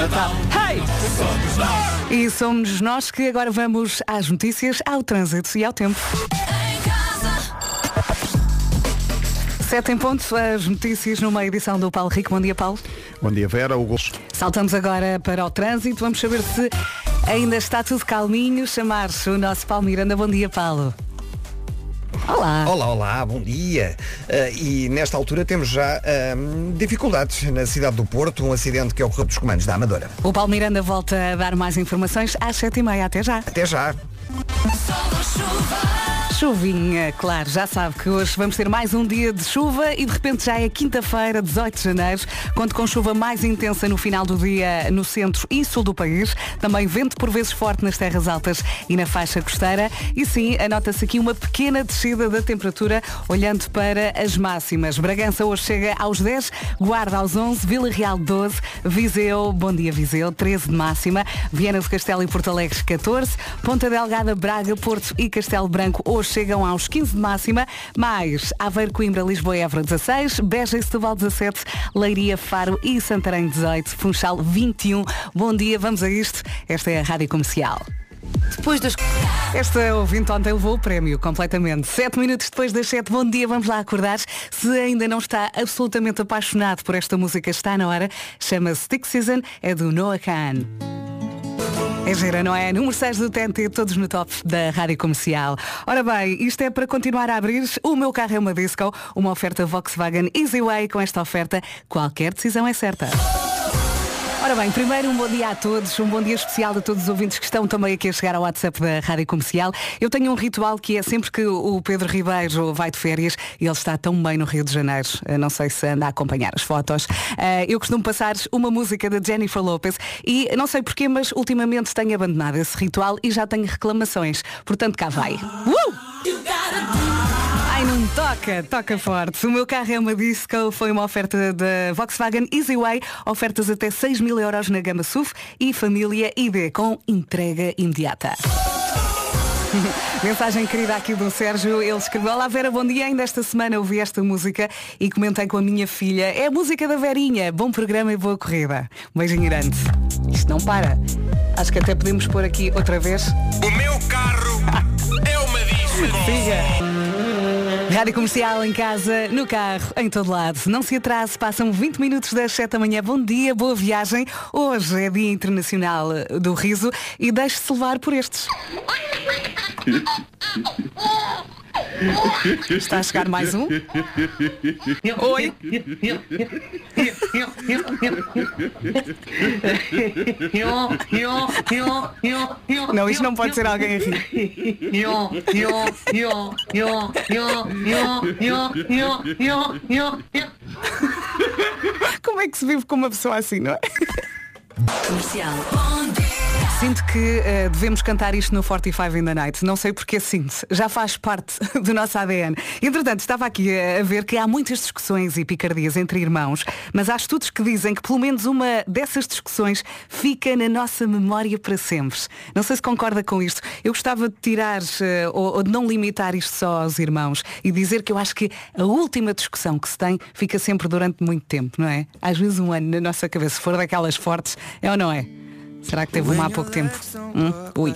Natal. Hey! E somos nós que agora vamos às notícias, ao trânsito e ao tempo. Sete em ponto, as notícias numa edição do Paulo Rico. Bom dia, Paulo. Bom dia, Vera. O gosto. Saltamos agora para o trânsito. Vamos saber se ainda está tudo calminho. Chamar-se o nosso Paulo Miranda. Bom dia, Paulo. Olá. Olá, olá, bom dia. Uh, e nesta altura temos já uh, dificuldades na cidade do Porto, um acidente que ocorreu dos comandos da Amadora. O Paulo Miranda volta a dar mais informações às sete e meia. Até já. Até já. Chuvinha, claro, já sabe que hoje vamos ter mais um dia de chuva e de repente já é quinta-feira, 18 de janeiro, conto com chuva mais intensa no final do dia no centro e sul do país, também vento por vezes forte nas terras altas e na faixa costeira. E sim, anota-se aqui uma pequena descida da temperatura olhando para as máximas. Bragança hoje chega aos 10, Guarda aos 11, Vila Real 12, Viseu, bom dia Viseu, 13 de máxima, Viana do Castelo e Porto Alegre 14, Ponta Delgada, Braga, Porto e Castelo Branco hoje chegam aos 15 de máxima, mais Aveiro, Coimbra, Lisboa e Évora 16, Beja e Setúbal 17, Leiria, Faro e Santarém 18, Funchal 21. Bom dia, vamos a isto. Esta é a Rádio Comercial. Depois das... Esta ouvinte ontem levou o prémio completamente. Sete minutos depois das sete, bom dia, vamos lá acordar. Se ainda não está absolutamente apaixonado por esta música, está na hora. Chama-se Stick Season, é do Noah Khan. Gira, não é? Número 6 do TNT, todos no top da Rádio Comercial. Ora bem, isto é para continuar a abrir. O meu carro é uma disco, uma oferta Volkswagen Easyway. Com esta oferta, qualquer decisão é certa. Ora bem, primeiro um bom dia a todos, um bom dia especial a todos os ouvintes que estão também aqui a chegar ao WhatsApp da Rádio Comercial. Eu tenho um ritual que é sempre que o Pedro Ribeiro vai de férias e ele está tão bem no Rio de Janeiro, não sei se anda a acompanhar as fotos, eu costumo passar uma música da Jennifer Lopez e não sei porquê, mas ultimamente tenho abandonado esse ritual e já tenho reclamações. Portanto, cá vai. Uh! Ai, não toca, toca forte. O meu carro é uma disco, foi uma oferta da Volkswagen Easyway, ofertas até 6 mil euros na gama SUV e família ID com entrega imediata. Mensagem querida aqui do Sérgio, ele escreveu Olá Vera, bom dia, ainda esta semana ouvi esta música e comentei com a minha filha. É a música da Verinha, bom programa e boa corrida. Um beijinho grande. Isto não para. Acho que até podemos pôr aqui outra vez. O meu carro é uma disco. Siga Rádio Comercial em casa, no carro, em todo lado. Não se atrase, passam 20 minutos das 7 da manhã. Bom dia, boa viagem. Hoje é Dia Internacional do Riso e deixe-se levar por estes. Está a chegar mais um? Oi! Não, isto não pode ser alguém a rir. Como é que se vive com uma pessoa assim, não é? Comercial. Sinto que uh, devemos cantar isto no 45 in the Night. Não sei porque sinto. Já faz parte do nosso ADN. Entretanto, estava aqui a, ver que há muitas discussões e picardias entre irmãos, mas há estudos que dizem que pelo menos uma dessas discussões fica na nossa memória para sempre. Não sei se concorda com isto. Eu gostava de tirar uh, ou, ou de não limitar isto só aos irmãos e dizer que eu acho que a última discussão que se tem fica sempre durante muito tempo, não é? Às vezes um ano na nossa cabeça, se for daquelas fortes, é ou não é? Será que teve uma há pouco tempo? Hum? Ui.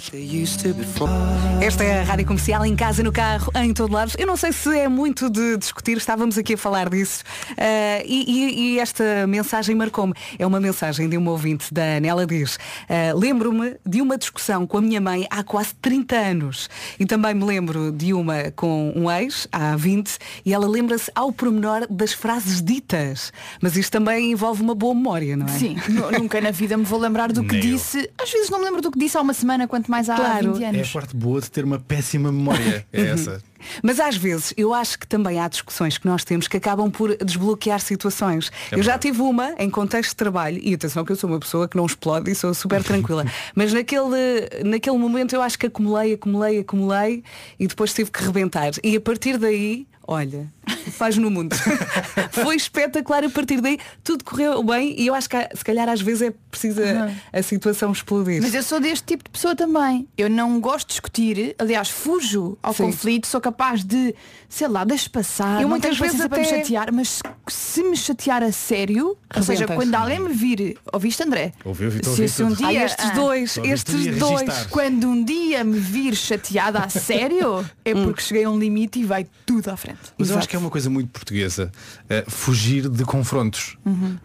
Esta é a Rádio Comercial em casa, no carro, em todo lado. Eu não sei se é muito de discutir, estávamos aqui a falar disso. Uh, e, e, e, esta mensagem marcou-me. É uma mensagem de uma ouvinte da Ana. Ela diz, uh, lembro-me de uma discussão com a minha mãe há quase 30 anos. E também me lembro de uma com um ex, há 20, e ela lembra-se ao pormenor das frases ditas. Mas isto também envolve uma boa memória, não é? Sim, nunca na vida me vou lembrar do que disse disse, às vezes não me lembro do que disse há uma semana, quanto mais há Claro. 20 É anos. a parte boa de ter uma péssima memória. É essa. Mas às vezes eu acho que também há discussões que nós temos que acabam por desbloquear situações. eu já tive uma em contexto de trabalho, e atenção que eu sou uma pessoa que não explode e sou super tranquila. Mas naquele, naquele momento eu acho que acumulei, acumulei, acumulei e depois tive que rebentar. E a partir daí, olha, faz no mundo. Foi espetacular a partir daí, tudo correu bem e eu acho que se calhar às vezes é preciso a, a situação explodir. Mas eu sou deste tipo de pessoa também. Eu não gosto de discutir, aliás, fujo ao Sim. conflito, sou capaz capaz de, sei lá, deixa passar, Eu muitas vezes para me até- chatear, mas se me chatear a sério, ou seja, quando alguém me vir, ouviste André? Ouvi, ouvi, se, ouvi se um tudo. dia, Ai, estes ah, dois, tu estes dois. Quando um dia me vir chateada a sério, é Hum. porque cheguei a um limite e vai tudo à frente. Mas eu Exato. acho que é uma coisa muito portuguesa. eh, fugir de confrontos.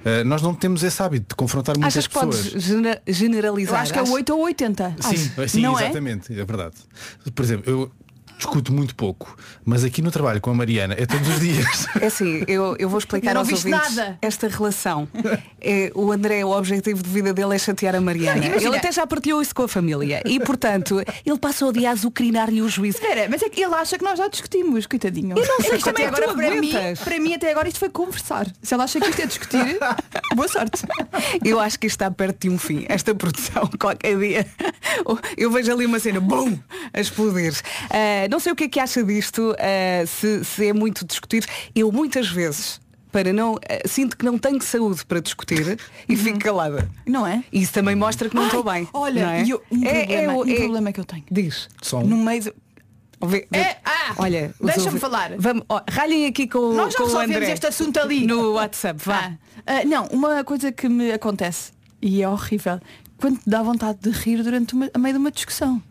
Eh, nós não temos esse hábito de confrontar muitas Achas que pessoas. podes genera- generalizar? Eu acho que é Acho- 8 ou 80. Sim, sim não é? exatamente, é? verdade. Por exemplo, eu discuto muito pouco, mas aqui no trabalho com a Mariana é todos os dias. É assim, eu, eu vou explicar aos ouvintes nada. esta relação. É, o André, o objetivo de vida dele é chatear a Mariana. Não, Ele até já partilhou isso com a família. E, portanto, ele passa o dia a azucrinar-lhe o juízo. Espera, mas é que ele acha que nós já discutimos, coitadinho. Eu não sei Isto como até é tu agora para mim, para mim até agora isto foi conversar. Se ele acha que isto é discutir, boa sorte. Eu acho que isto está perto de um fim. Esta produção, qualquer dia. Eu vejo ali uma cena, bum, a explodir. Ah, não sei o que é que acha disto, ah, se, se é muito discutir. Eu muitas vezes, para não. ah, sinto que não tenho saúde para discutir e fico calada. Não é? Isso também mostra que não estou bem. Olha, não é? eu- um, É- problema, é o- um é- problema que eu tenho. Diz. Só um. No meio do... É, ah, Olha, deixa-me falar. Vamos, ó, ralhem aqui com, Nós já com o resolvemos André. este assunto ali. No WhatsApp, vá. Ah, ah, não, uma coisa que me acontece e é horrível, quando dá vontade de rir durante uma, a meio de uma discussão.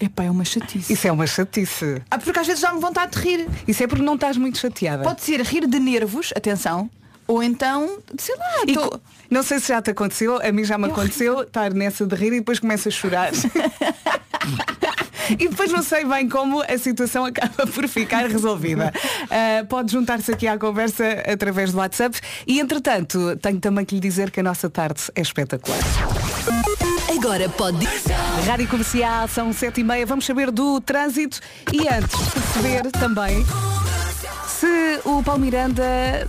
Epá, é uma chatice. Isso é uma chatice. Ah, porque às vezes dá-me vontade de rir. Isso é porque não estás muito chateada. Pode ser rir de nervos, atenção, ou então, sei lá, E tô- co- Não sei se já te aconteceu, a mim já me aconteceu estar nessa de rir e depois começo a chorar. E depois não sei bem como a situação acaba por ficar resolvida. Ah, pode juntar-se aqui à conversa através do WhatsApp. E entretanto, tenho também que lhe dizer que a nossa tarde é espetacular. Agora pode. Rádio Comercial, são sete e meia. Vamos saber do trânsito e antes perceber também se o Paulo Miranda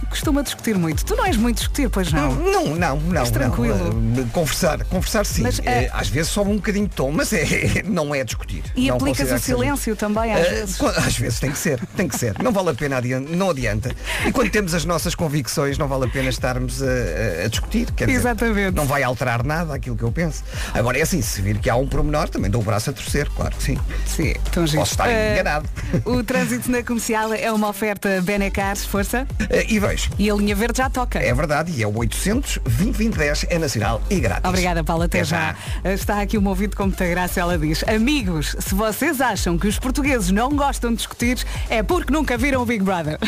costuma discutir muito. Tu não és muito discutir, pois não? Não, não, não. Mas tranquilo. não. Eh, Conversar, conversar sim. Mas, eh, às vezes sobe um bocadinho de tom, mas é, não é discutir. E Não aplicas o que seja- silêncio também, às vezes. Às vezes tem que ser, tem que ser. Não vale a pena, adianta, não adianta. E quando temos as nossas convicções, não vale a pena estarmos a, a- discutir. Quer dizer, Exatamente. Não vai alterar nada aquilo que eu penso. Agora é assim, se vir que há um pormenor, também dou o braço a torcer, claro que sim. Sim, tão giro. Posso estar enganado. O trânsito na comercial é uma oferta Benecar, força. Eh, E vejo. E a linha verde já toca. É verdade, e é o 800 2010 é nacional e grátis. Obrigada, Paula. Até Até já. já. Está aqui uma ouvido com muita graça. Ela diz: Amigos, se vocês acham que os portugueses não gostam de discutir, é porque nunca viram o Big Brother.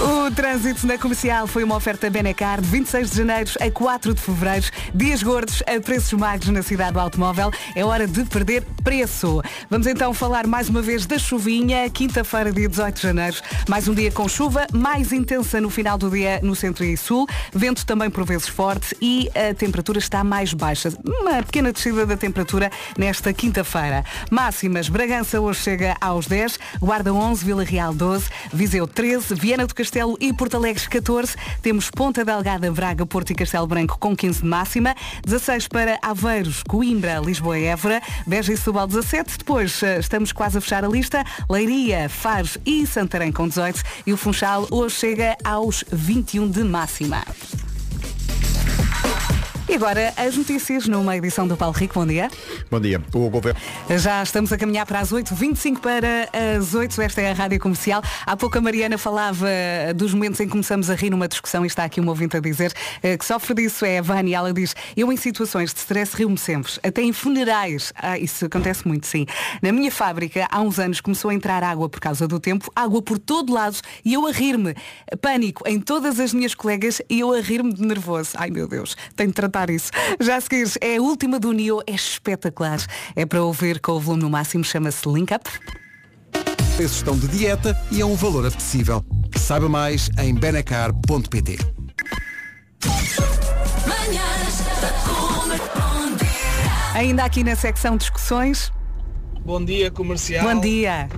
O trânsito na comercial foi uma oferta Benecar de 26 de janeiro a 4 de fevereiro. Dias gordos a preços magros na cidade do automóvel. É hora de perder preço. Vamos então falar mais uma vez da chuvinha. Quinta-feira, dia 18 de janeiro. Mais um dia com chuva, mais intensa no final do dia no centro e sul. Vento também por vezes forte e a temperatura está mais baixa. Uma pequena descida da temperatura nesta quinta-feira. Máximas. Bragança hoje chega aos 10, Guarda 11, Vila Real 12, Viseu 13, Viana do Castelo e Porto Alegre 14. Temos Ponta Delgada, Braga, Porto e Castelo Branco com 15 de máxima. 16 para Aveiros, Coimbra, Lisboa e Évora. Beja e Setúbal 17. Depois eh, estamos quase a fechar a lista. Leiria, Faro e Santarém com 18. E o Funchal hoje chega aos 21 de máxima. E agora as notícias numa edição do Paulo Rico. Bom dia. Bom dia. O governo. Já estamos a caminhar para as 8, 25 para as 8, esta é a Rádio Comercial. Há pouco a Mariana falava dos momentos em que começamos a rir numa discussão e está aqui um ouvinte a dizer eh, que sofre disso, é a Vânia, ela diz, eu em situações de stress rio-me sempre, até em funerais. Ah, isso acontece muito, sim. Na minha fábrica, há uns anos, começou a entrar água por causa do tempo, água por todo lado e eu a rir-me. Pânico em todas as minhas colegas e eu a rir-me de nervoso. Ai meu Deus, tenho de tratar isso. Já a seguir, é a última do Nio, é espetacular. É para ouvir com o volume no máximo, chama-se Link Up. preços estão de dieta e a um valor acessível. Saiba mais em benacar.pt. Ainda aqui na secção discussões. Bom dia, comercial. Bom dia.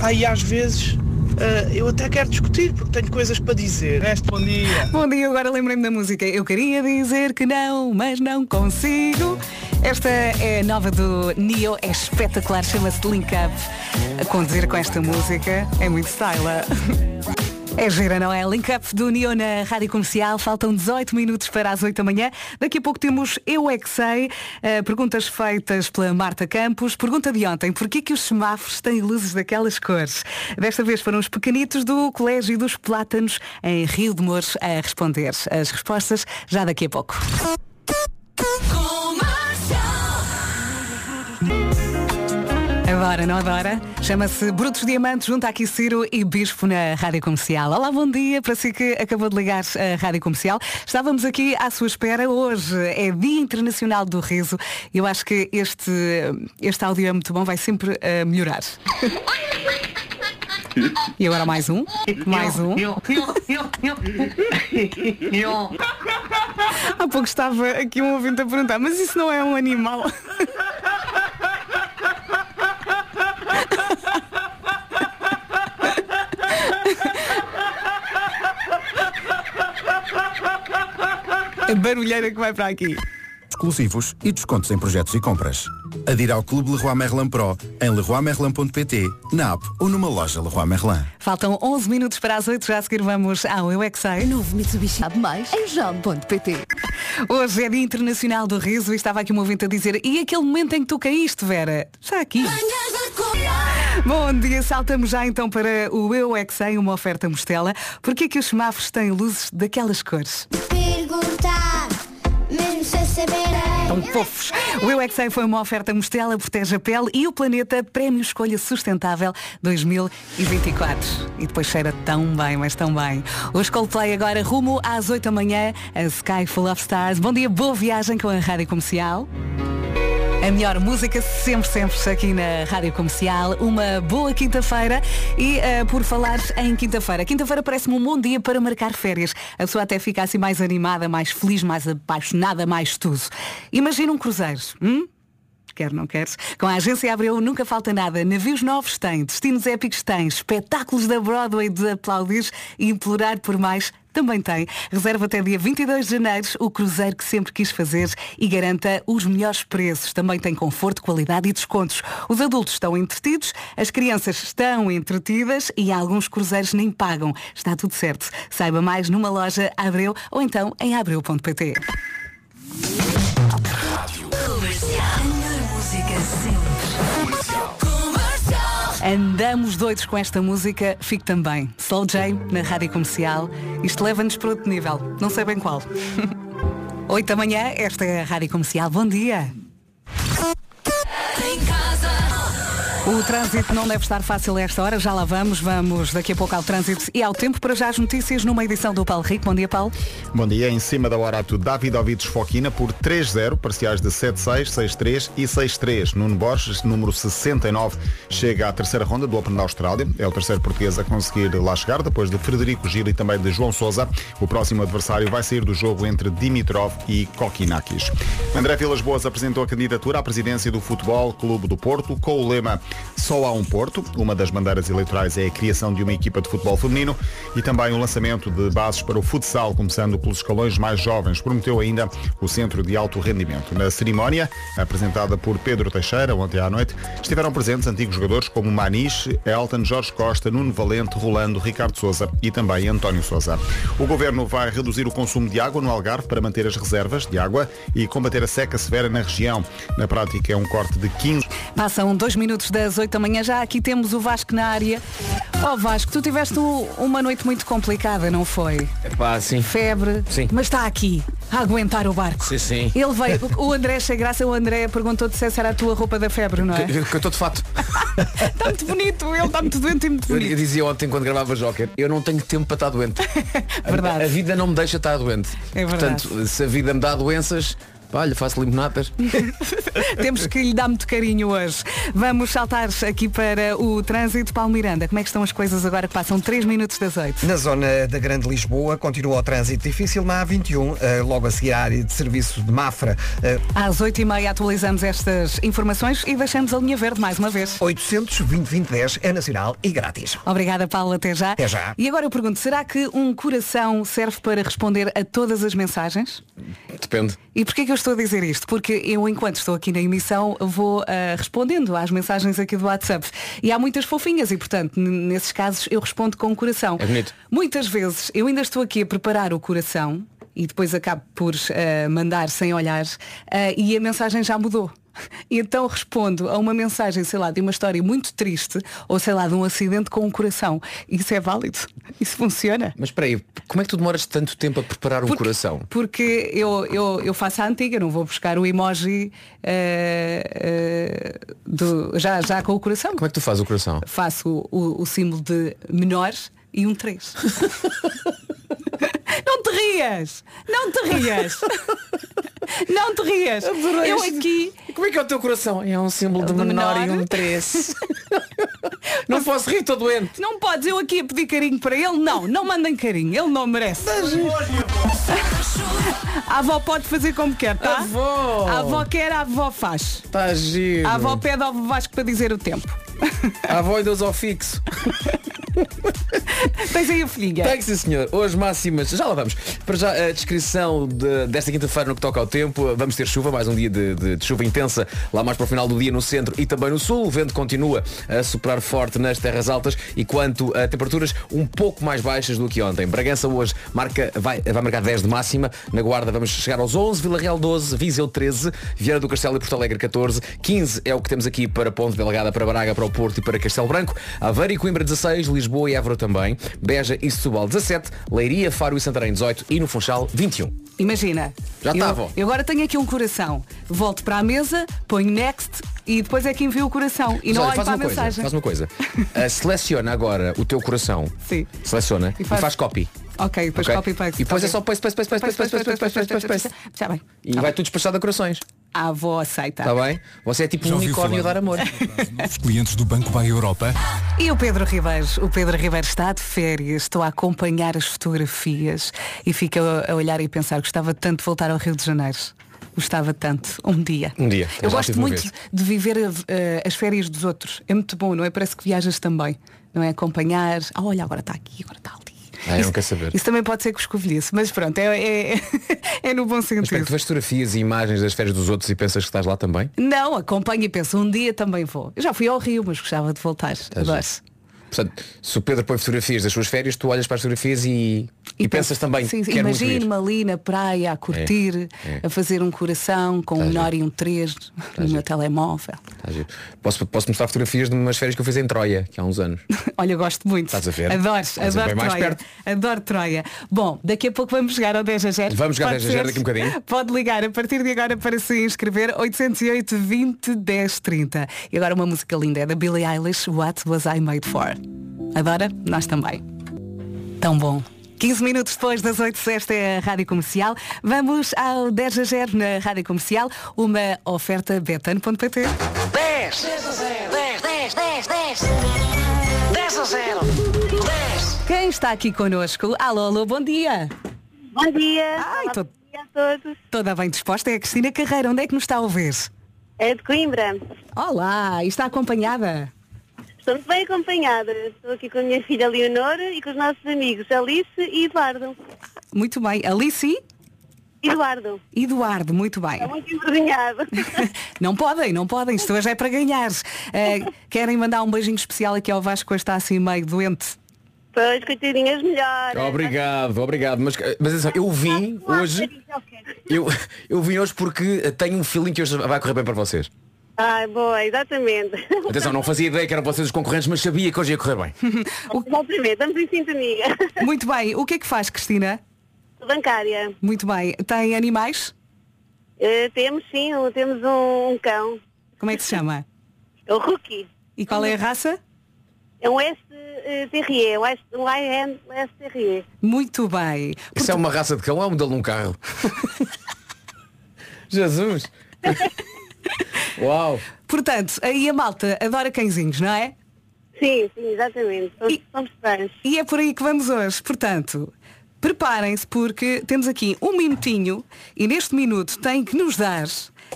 Aí às vezes ah, eu até quero discutir porque tenho coisas para dizer. Este bom dia. Bom dia, agora lembrei-me da música. Eu queria dizer que não, mas não consigo. Esta é nova do Neo, é espetacular, chama-se Link Up. A conduzir com esta música é muito style. É gira, não é? Link Up do Neo na Rádio Comercial. Faltam 18 minutos para as 8 da manhã. Daqui a pouco temos Eu É Que Sei. Uh, perguntas feitas pela Marta Campos. Pergunta de ontem. Porquê que os semáforos têm luzes daquelas cores? Desta vez foram os pequenitos do Colégio dos Plátanos em Rio de Mouros a responder. As respostas já daqui a pouco. Adora, não adora? Chama-se Brutos Diamantes, junto aqui Ciro e Bispo na Rádio Comercial. Olá, bom dia para si que acabou de ligar a Rádio Comercial. Estávamos aqui à sua espera. Hoje é Dia Internacional do Riso. Eu acho que este, este áudio é muito bom, vai sempre uh, melhorar. E agora mais um, mais um. Há pouco estava aqui um ouvinte a perguntar, mas isso não é um animal? A barulheira que vai para aqui. Exclusivos e descontos em projetos e compras. Adira ao Clube Leroy Merlin Pro em leroymerlin.pt, na app ou numa loja Leroy Merlin. Faltam 11 minutos para as 8, já a seguir vamos ao Eu é que Sei. Novo Mitsubishi Sabe Mais em jam.pt. Hoje é Dia Internacional do Riso e estava aqui um ouvinte a dizer e aquele momento em que tu caíste, Vera? Está aqui. Bom dia, saltamos já então para o Eu é que Sei, uma oferta mostela. Porquê que os semáforos têm luzes daquelas cores? Perguntar. Tão fofos. O Eu é foi uma oferta Mostela, protege a pele e o planeta Prémio Escolha Sustentável 2024. E depois cheira tão bem, mas tão bem. Os Coldplay agora rumo às 8 da manhã, a Sky Full of Stars. Bom dia, boa viagem com a Rádio Comercial. A melhor música sempre, sempre aqui na Rádio Comercial. Uma boa quinta-feira e uh, por falar em quinta-feira. Quinta-feira parece-me um bom dia para marcar férias. A pessoa até fica assim mais animada, mais feliz, mais apaixonada, mais tudo. Imagina um cruzeiro. Hum? quer não queres? Com a agência Abreu nunca falta nada. Navios novos tem, destinos épicos tem, espetáculos da Broadway de aplaudir e implorar por mais também tem. Reserva até dia 22 de janeiro o cruzeiro que sempre quis fazer e garanta os melhores preços. Também tem conforto, qualidade e descontos. Os adultos estão entretidos, as crianças estão entretidas e alguns cruzeiros nem pagam. Está tudo certo. Saiba mais numa loja Abreu ou então em abreu.pt. Andamos doidos com esta música, fique também. Soul J na rádio comercial. Isto leva-nos para outro nível, não sei bem qual. 8 da manhã, esta é a rádio comercial. Bom dia. O trânsito não deve estar fácil a esta hora, já lá vamos, vamos daqui a pouco ao trânsito e ao tempo para já as notícias numa edição do Paulo Rico. Bom dia, Paulo. Bom dia, em cima da hora ato David Foquina por 3-0, parciais de 7-6, 6-3 e 6-3. Nuno Borges, número 69, chega à terceira ronda do Open da Austrália. É o terceiro português a conseguir lá chegar, depois de Frederico Gil e também de João Sousa. O próximo adversário vai sair do jogo entre Dimitrov e Kokinakis. André Vilas Boas apresentou a candidatura à presidência do Futebol Clube do Porto com o lema só há um Porto. Uma das bandeiras eleitorais é a criação de uma equipa de futebol feminino e também o lançamento de bases para o futsal, começando pelos escalões mais jovens. Prometeu ainda o Centro de Alto Rendimento. Na cerimónia, apresentada por Pedro Teixeira ontem à noite, estiveram presentes antigos jogadores como Maniche, Elton, Jorge Costa, Nuno Valente, Rolando, Ricardo Souza e também António Souza. O governo vai reduzir o consumo de água no Algarve para manter as reservas de água e combater a seca severa na região. Na prática é um corte de 15. Passam dois minutos das 8 da manhã, já aqui temos o Vasco na área. Ó oh, Vasco, tu tiveste uma noite muito complicada, não foi? Pá, sim. Febre, sim. mas está aqui a aguentar o barco. Sim, sim. Ele veio, o André achei graça, o André perguntou-te se essa era a tua roupa da febre, não é? Que, que eu estou de fato. está muito bonito, ele está muito doente e muito bonito. Eu dizia ontem quando gravava Joker, eu não tenho tempo para estar doente. verdade. A, a vida não me deixa estar doente. É verdade. Portanto, se a vida me dá doenças, Olha, faço limonadas. Temos que lhe dar muito carinho hoje. Vamos saltar aqui para o trânsito. Paulo Miranda, como é que estão as coisas agora que passam 3 minutos das 8? Na zona da Grande Lisboa continua o trânsito difícil na A21, eh, logo a seguir à área de serviço de Mafra. eh, Às 8h30 atualizamos estas informações e deixamos a linha verde mais uma vez. 800 é nacional e grátis. Obrigada, Paulo. Até já. Até já. E agora eu pergunto, será que um coração serve para responder a todas as mensagens? Depende. E porquê que eu estou a dizer isto? Porque eu, enquanto estou aqui na emissão, vou ah, respondendo às mensagens aqui do WhatsApp. E há muitas fofinhas e, portanto, nesses casos eu respondo com o coração. É bonito. Muitas vezes eu ainda estou aqui a preparar o coração e depois acabo por ah, mandar sem olhar ah, e a mensagem já mudou. E então respondo a uma mensagem, sei lá, de uma história muito triste ou sei lá, de um acidente com o coração. Isso é válido? Isso funciona? Mas espera aí, como é que tu demoras tanto tempo a preparar um coração? Porque eu, eu, eu faço a antiga, não vou buscar o emoji eh, eh, do, já, já com o coração. Como é que tu fazes o coração? Faço o, o símbolo de menor e um 3. não te rias! Não te rias! não te rias! Adorei Eu aqui. Como é que é o teu coração? É um símbolo de De menor, menor. e um 3. não posso rir, estou doente. Não podes eu aqui a pedir carinho para ele? Não, não mandem carinho, ele não merece. A avó pode fazer como quer, tá? Avó! A avó quer, a avó faz. Está giro. A avó pede ao Vasco para dizer o tempo. A avó e Deus ao fixo. Tens aí a filhinha. Tem sim, senhor. Hoje máximas. Já lá vamos. Para já a descrição de- desta quinta-feira no que toca ao tempo. Vamos ter chuva, mais um dia de, de- de chuva intensa lá mais para o final do dia no centro e também no sul. O vento continua a soprar forte nas terras altas e quanto a temperaturas um pouco mais baixas do que ontem. Bragança hoje marca, vai, vai marcar 10 de máxima. Na Guarda vamos chegar aos 11, Vila Real 12, Viseu 13, Vieira do Castelo e Porto Alegre 14, 15 é o que temos aqui para Ponte Delgada, para Braga, para o Porto e para Castelo Branco, Aveiro e Coimbra 16, Lisboa e Évora também, Beja e Setúbal 17, Leiria, Faro e Santarém 18 e no Funchal 21. Imagina. Já eu, tá, avó. Eu agora tenho aqui um coração. Volto para a mesa, ponho next e depois é que envio o coração. E Mas não olha, olho faz para a coisa, mensagem. faz uma coisa. Ah, seleciona agora o teu coração. Sim. Seleciona e E faz, faz- copy. Ok, depois Ok? copy paste. E depois é Ok. só paste, paste, paste, paste, paste, paste, paste, paste, paste, paste, paste. Está bem. E vai tudo despachado a corações. A avó aceita. Está bem? Você é tipo um unicórnio dar amor. Os clientes do Banco Bay Europa. E o Pedro Ribeiro? O Pedro Ribeiro está de férias, estou a acompanhar as fotografias e fico a olhar e pensar, gostava tanto de voltar ao Rio de Janeiro. Gostava tanto, um dia. Um dia. Eu Já gosto muito vez. de viver eh, as férias dos outros. É muito bom, não é? Parece que viajas também. Não é? Acompanhar. Ah, olha, agora está aqui, agora está ali. Ah, eu não saber. Isso também pode ser que escovilhice, mas pronto, é, é, é no bom Mas sentido. tu vês fotografias e imagens das férias dos outros e pensas que estás lá também? Não, acompanho e penso, um dia também vou. Eu já fui ao Rio, mas gostava de voltar. Adoro. Portanto, se o Pedro põe fotografias das suas férias, tu olhas para as fotografias e, e, pensas também Sim, sim. Imagino-me ali na praia a curtir, é. a fazer um coração com um menor e um 3 no meu telemóvel. Tá. Posso, posso mostrar fotografias de umas férias que eu fiz em Troia, que há uns anos. Olha, gosto muito. Estás a ver? Adoro, Estás adoro Troia. Adoro Troia. Bom, daqui a pouco vamos chegar ao 10 a 0. Vamos jogar Pode 10 a 0 ser? daqui um bocadinho. Pode ligar a partir de agora para se inscrever 808 20 10 30. E agora uma música linda é da Billie Eilish, What Was I Made For? Adora? Nós também. Tão bom. 15 minutos depois das 8, esta é a Rádio Comercial. Vamos ao 10 a 0 na Rádio Comercial, uma oferta betano.pt. 10 10 a 0 10 10 10 10 10 a 0 10 Quem está aqui connosco? Alô, alô, bom dia. Bom dia. Ai, tô- Bom dia a todos. Toda bem disposta é a Cristina Carreira. Onde é que nos está a ouvir? É de Coimbra. Olá, e está acompanhada? Estou muito bem acompanhada. Estou aqui com a minha filha Leonor e com os nossos amigos Alice e Eduardo. Muito bem. Alice e Eduardo. Eduardo, muito bem. É muito envergonhado. Não podem, não podem. Isto hoje é para ganhar. Eh, querem mandar um beijinho especial aqui ao Vasco, que está assim meio doente. Pois, coitadinhas melhores. Obrigado, obrigado. Mas, mas atenção, eu vim hoje. Eu, eu vim hoje porque tenho um feeling que hoje vai correr bem para vocês. Ai, boa, exatamente. Atenção, não fazia ideia que eram vocês os concorrentes, mas sabia que hoje ia correr bem. Exatamente, estamos em sintonia. Muito bem. O que é que faz, Cristina? Bancária. Muito bem. Tem animais? Eh, temos sim, um- temos um, um cão. Como é que se chama? É o Rookie. E qual é a raça? É um S eh, um S um IN S Terrier. Muito bem. Isso é uma raça de cão ou é um modelo num carro? Jesus! Uau! Portanto, aí a malta adora cãezinhos, não é? Sim, sim, exatamente. Somos, somos fãs. E é por aí que vamos hoje. Portanto, preparem-se porque temos aqui um minutinho e neste minuto tem que nos dar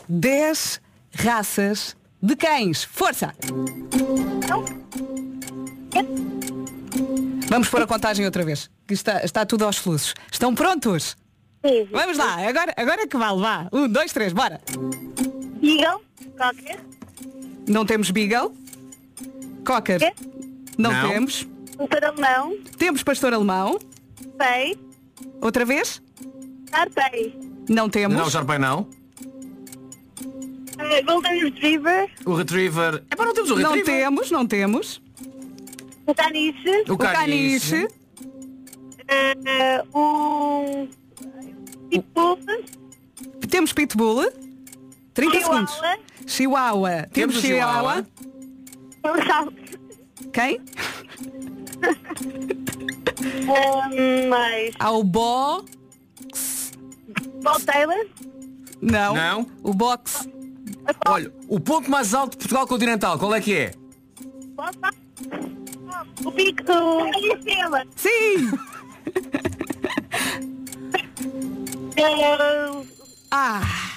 10 raças de cães. Força! Vamos pôr a contagem outra vez. que Está, está tudo aos fluxos. Estão prontos? Vamos lá, agora, agora é que vale, vá. Um, dois, três, bora. Beagle, qualquer. Não temos Beagle. Cocker. Não, Não. temos. Pastor alemão. Temos pastor alemão. Pei. Outra vez? Tarpei. Não temos. Não, Sharpei não. Uh, Golden Retriever. O Retriever. É para não temos o Não Retriever. temos, não temos. O caniche. O caniche. Uh, um... Pitbull. Temos Pitbull. 30 Chihuahua. segundos. Chihuahua. Temos, Chihuahua. Chihuahua. Quem? Um, mais. Há o Bo. Bob Taylor. Não. Não. O box. Olha, o ponto mais alto de Portugal continental, qual é que é? O pico do... Sim! Uh,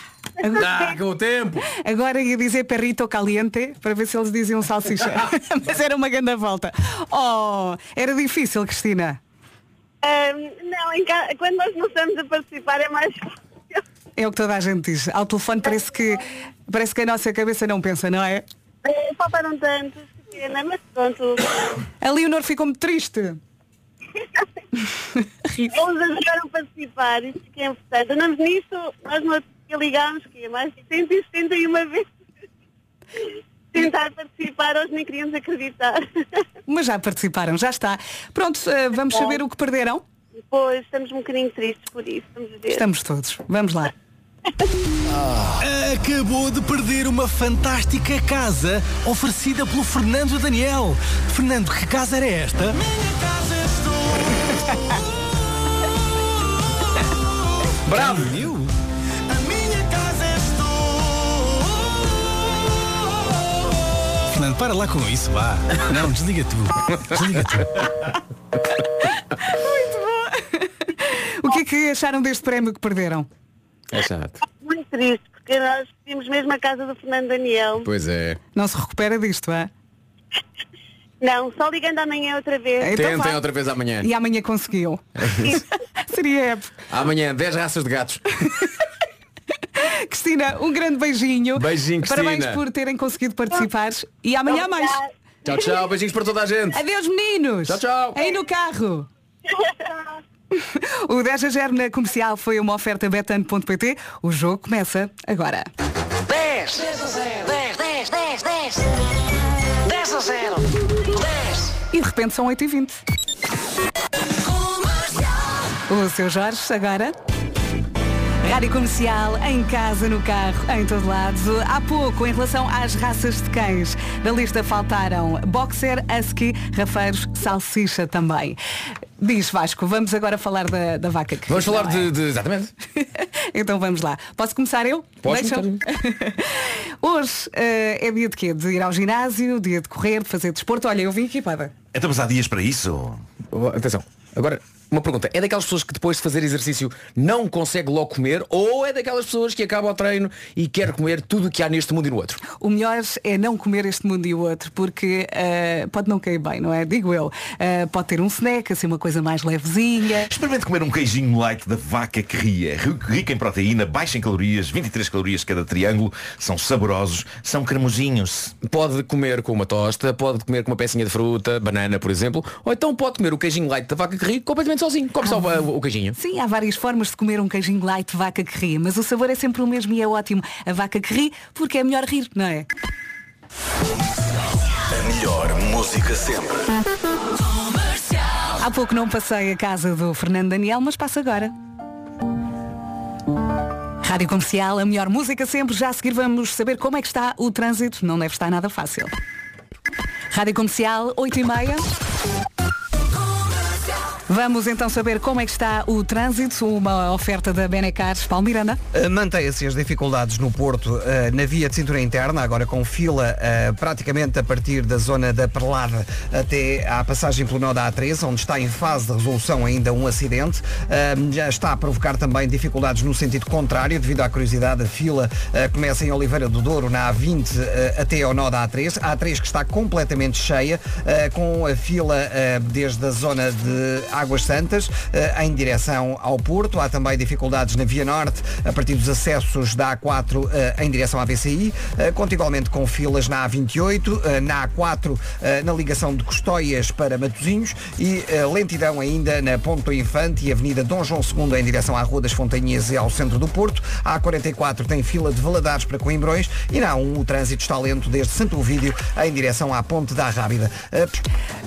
Ah! Ah, acabou o tempo. Agora ia dizer perrito caliente para ver se eles diziam salsicha. Mas era uma grande volta. Oh, era difícil, Cristina. um, não, em ca- quando nós não estamos a participar é mais fácil. É o que toda a gente diz. Ao telefone parece que parece que a nossa cabeça não pensa, não é? Uh, faltaram tantos, mas pronto. A Leonor ficou muito triste. Eles ajudaram a participar, isso que é importante. Andamos nisso, nós no outro dia ligámos, que é mais de 171 vezes. Tentar participar, hoje nem queríamos acreditar. Mas já participaram, já está. Pronto, eh, vamos saber o que perderam? Pois, estamos um bocadinho tristes por isso, vamos ver. Estamos todos. Vamos lá. Acabou de perder uma fantástica casa oferecida pelo Fernando Daniel. Fernando, que casa era esta? Bravo! Fernando, para lá com isso, vá. Não, desliga tu. Desliga tu. O que é que acharam deste prémio que perderam? É chato. Muito triste, porque nós tínhamos mesmo a casa do Fernando Daniel. Pois é. Não se recupera disto, é? Não, só ligando amanhã outra vez. Então Tentem vá. outra vez amanhã. E amanhã conseguiu. Seria épico. Amanhã, 10 raças de gatos. Cristina, um grande beijinho. Beijinho, Cristina. Parabéns por terem conseguido participar. E amanhã mais. Tchau, tchau. Beijinhos para toda a gente. Adeus, meninos. Tchau, tchau. Aí no carro. O 10 a 0 na comercial foi uma oferta betano.pt. O jogo começa agora. 10, 10 a 0, 10, 10, 10, 10. 10 a 0, 10. E de repente são 8h20. O seu Jorge, agora. Rádio Comercial, em casa, no carro, em todo lado. Há pouco, em relação às raças de cães, da lista faltaram Boxer, Husky, Rafeiros, Salsicha também. Diz Vasco, vamos agora falar da, da vaca que Vamos falar é? de, de- Exatamente. Então vamos lá. Posso começar eu? Deixam? Hoje eh, é dia de quê? De ir ao ginásio, dia de correr, de fazer desporto. Olha, eu vim equipada. Então, mas há dias para isso? Atenção. Agora, uma pergunta. É daquelas pessoas que depois de fazer exercício não consegue logo comer ou é daquelas pessoas que acaba o treino e quer comer tudo o que há neste mundo e no outro? O melhor é não comer este mundo e o outro, porque eh, pode não cair bem, não é? Digo eu. Eh, pode ter um snack, assim, uma coisa mais levezinha. Experimente comer um queijinho light da vaca que ria. Rico rico em proteína, baixo em calorias, 23 calorias cada triângulo, são saborosos, são cremosinhos. Pode comer com uma tosta, pode comer com uma pecinha de fruta, banana, por exemplo, ou então pode comer o queijinho light da vaca que ri completamente sozinho. Come só o, o queijinho. Sim, há várias formas de comer um queijinho light de vaca que ri, mas o sabor é sempre o mesmo e é ótimo. A vaca que ri, porque é melhor rir, não é? A melhor música sempre. Há pouco não passei a casa do Fernando Daniel, mas passo agora. Rádio Comercial, a melhor música sempre. Já a seguir vamos saber como é que está o trânsito. Não deve estar nada fácil. Rádio Comercial, 8 e meia. Vamos então saber como é que está o trânsito. Uma oferta da Benecares. Paulo Miranda. Uh, Mantém-se as dificuldades no Porto uh, na via de cintura interna, agora com fila uh, praticamente a partir da zona da Perlada até à passagem pelo nó da A3, onde está em fase de resolução ainda um acidente. Já está a provocar também dificuldades no sentido contrário, devido à curiosidade, a fila começa em Oliveira do Douro, na A20 uh, até ao nó da A3. A A3 que está completamente cheia, com a fila desde a zona de Águas Santas, eh, em direção ao Porto. Há também dificuldades na Via Norte, a partir dos acessos da A4 eh, em direção à BCI, eh, conta igualmente com filas na A28, eh, na A4 eh, na ligação de Custóias para Matosinhos e lentidão ainda na Ponto Infante e Avenida Dom João II em direção à Rua das Fontanhas e ao centro do Porto. A A44 tem fila de Valadares para Coimbrões e na A1 o trânsito está lento desde Santo Ovídio em direção à Ponte da Rábida.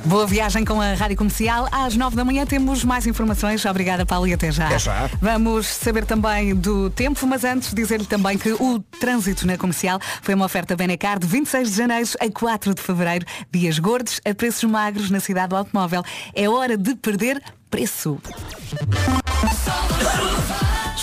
Boa viagem com a Rádio Comercial. Às 9 da manhã temos mais informações. Obrigada, Paulo, e até já. Até já. Vamos saber também do tempo, mas antes dizer-lhe também que o trânsito na comercial foi uma oferta Benecar de 26 de janeiro a 4 de fevereiro. Dias gordos a preços magros na cidade do automóvel. É hora de perder preço.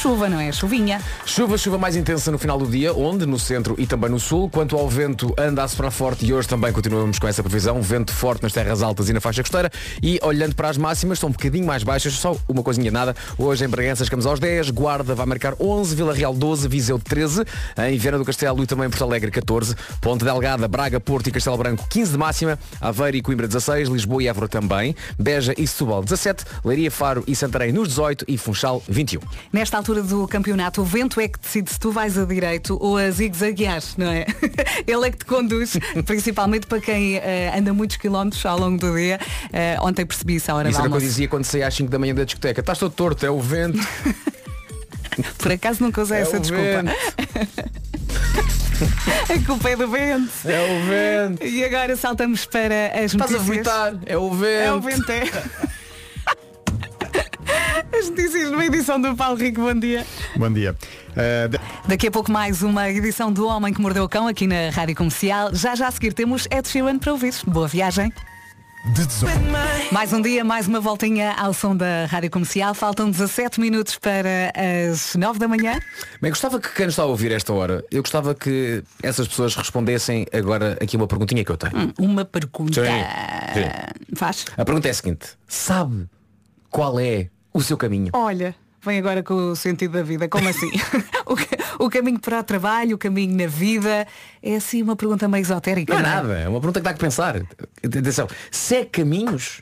Chuva, não é? Chuvinha. Chuva, chuva mais intensa no final do dia, onde? No centro e também no sul. Quanto ao vento, anda a soprar forte e hoje também continuamos com essa previsão. Vento forte nas terras altas e na faixa costeira. E olhando para as máximas, estão um bocadinho mais baixas, só uma coisinha nada. Hoje em Bragança chegamos aos 10, Guarda vai marcar 11, Vila Real 12, Viseu 13, em Viana do Castelo e também Porto Alegre 14, Ponte Delgada, Braga, Porto e Castelo Branco 15 de máxima, Aveiro e Coimbra 16, Lisboa e Évora também, Beja e Setúbal 17, Leiria, Faro e Santarém nos 18 e Funchal 21. Nesta altura do campeonato, o vento é que decide se tu vais a direito ou a zigue-zaguear, não é? Ele é que te conduz, principalmente para quem eh, anda muitos quilómetros ao longo do dia. Eh, ontem percebi isso à hora Isso da era o que eu dizia quando saí às 5 da manhã da discoteca. Estás todo torto, é o vento. Por acaso nunca usei É essa desculpa. a culpa é do vento. É o vento. E agora saltamos para as Estás a notícias. vomitar, é o vento. É o vento, é. As notícias numa edição do Paulo Rico, bom dia. Bom dia. Eh, de- Daqui a pouco mais uma edição do Homem que Mordeu o Cão aqui na Rádio Comercial. Já já a seguir temos Ed Sheeran para ouvir. Boa viagem. Mais um dia, mais uma voltinha ao som da Rádio Comercial. Faltam 17 minutos para as 9 da manhã. Bem, gostava que quem nos está a ouvir esta hora, eu gostava que essas pessoas respondessem agora aqui uma perguntinha que eu tenho. Hum, Uma pergunta. Sim, sim. Faz? A pergunta é a seguinte, sabe qual é o seu caminho? Olha, vem agora com o sentido da vida. Como assim? o, o caminho para o trabalho, o caminho na vida. É assim uma pergunta meio esotérica. Não é não é? nada, é uma pergunta que dá que pensar. Atenção, segue caminhos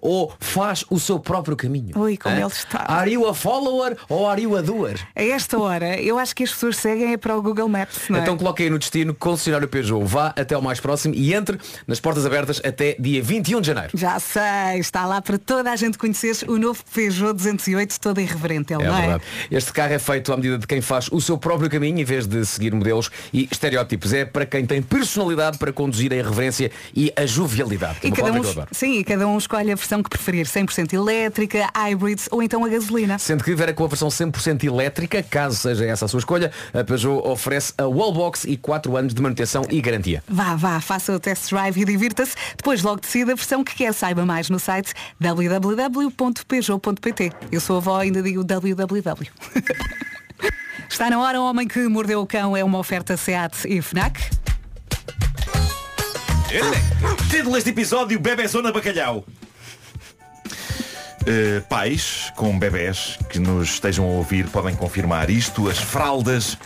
ou faz o seu próprio caminho? Ui, como Hã? ele está. Are you a follower ou are you a doer? A esta hora, eu acho que as pessoas seguem é para o Google Maps, não é? Então coloque aí no destino concessionário Peugeot. Vá até ao mais próximo e entre nas portas abertas até dia 21 de janeiro. Já sei, está lá para toda a gente conhecer o novo Peugeot 208, todo irreverente, ele, É não é? verdade. Este carro é feito à medida de quem faz o seu próprio caminho em vez de seguir modelos e estereótipos. É para quem tem personalidade para conduzir a irreverência e a jovialidade. E cada, um, sim, e cada um escolhe a versão que preferir, 100% elétrica, hybrids ou então a gasolina. Sendo que vier com a versão 100% elétrica, caso seja essa a sua escolha, a Peugeot oferece a Wallbox e 4 anos de manutenção e garantia. Vá, vá, faça o test drive e divirta-se. Depois logo decida a versão que quer. Saiba mais no site www.peugeot.pt. Eu sou a avó, ainda digo www. Está na hora, o homem que mordeu o cão é uma oferta SEAT e FNAC. Título deste episódio, Bebezona Bacalhau. Uh, pais com bebés que nos estejam a ouvir podem confirmar isto. As fraldas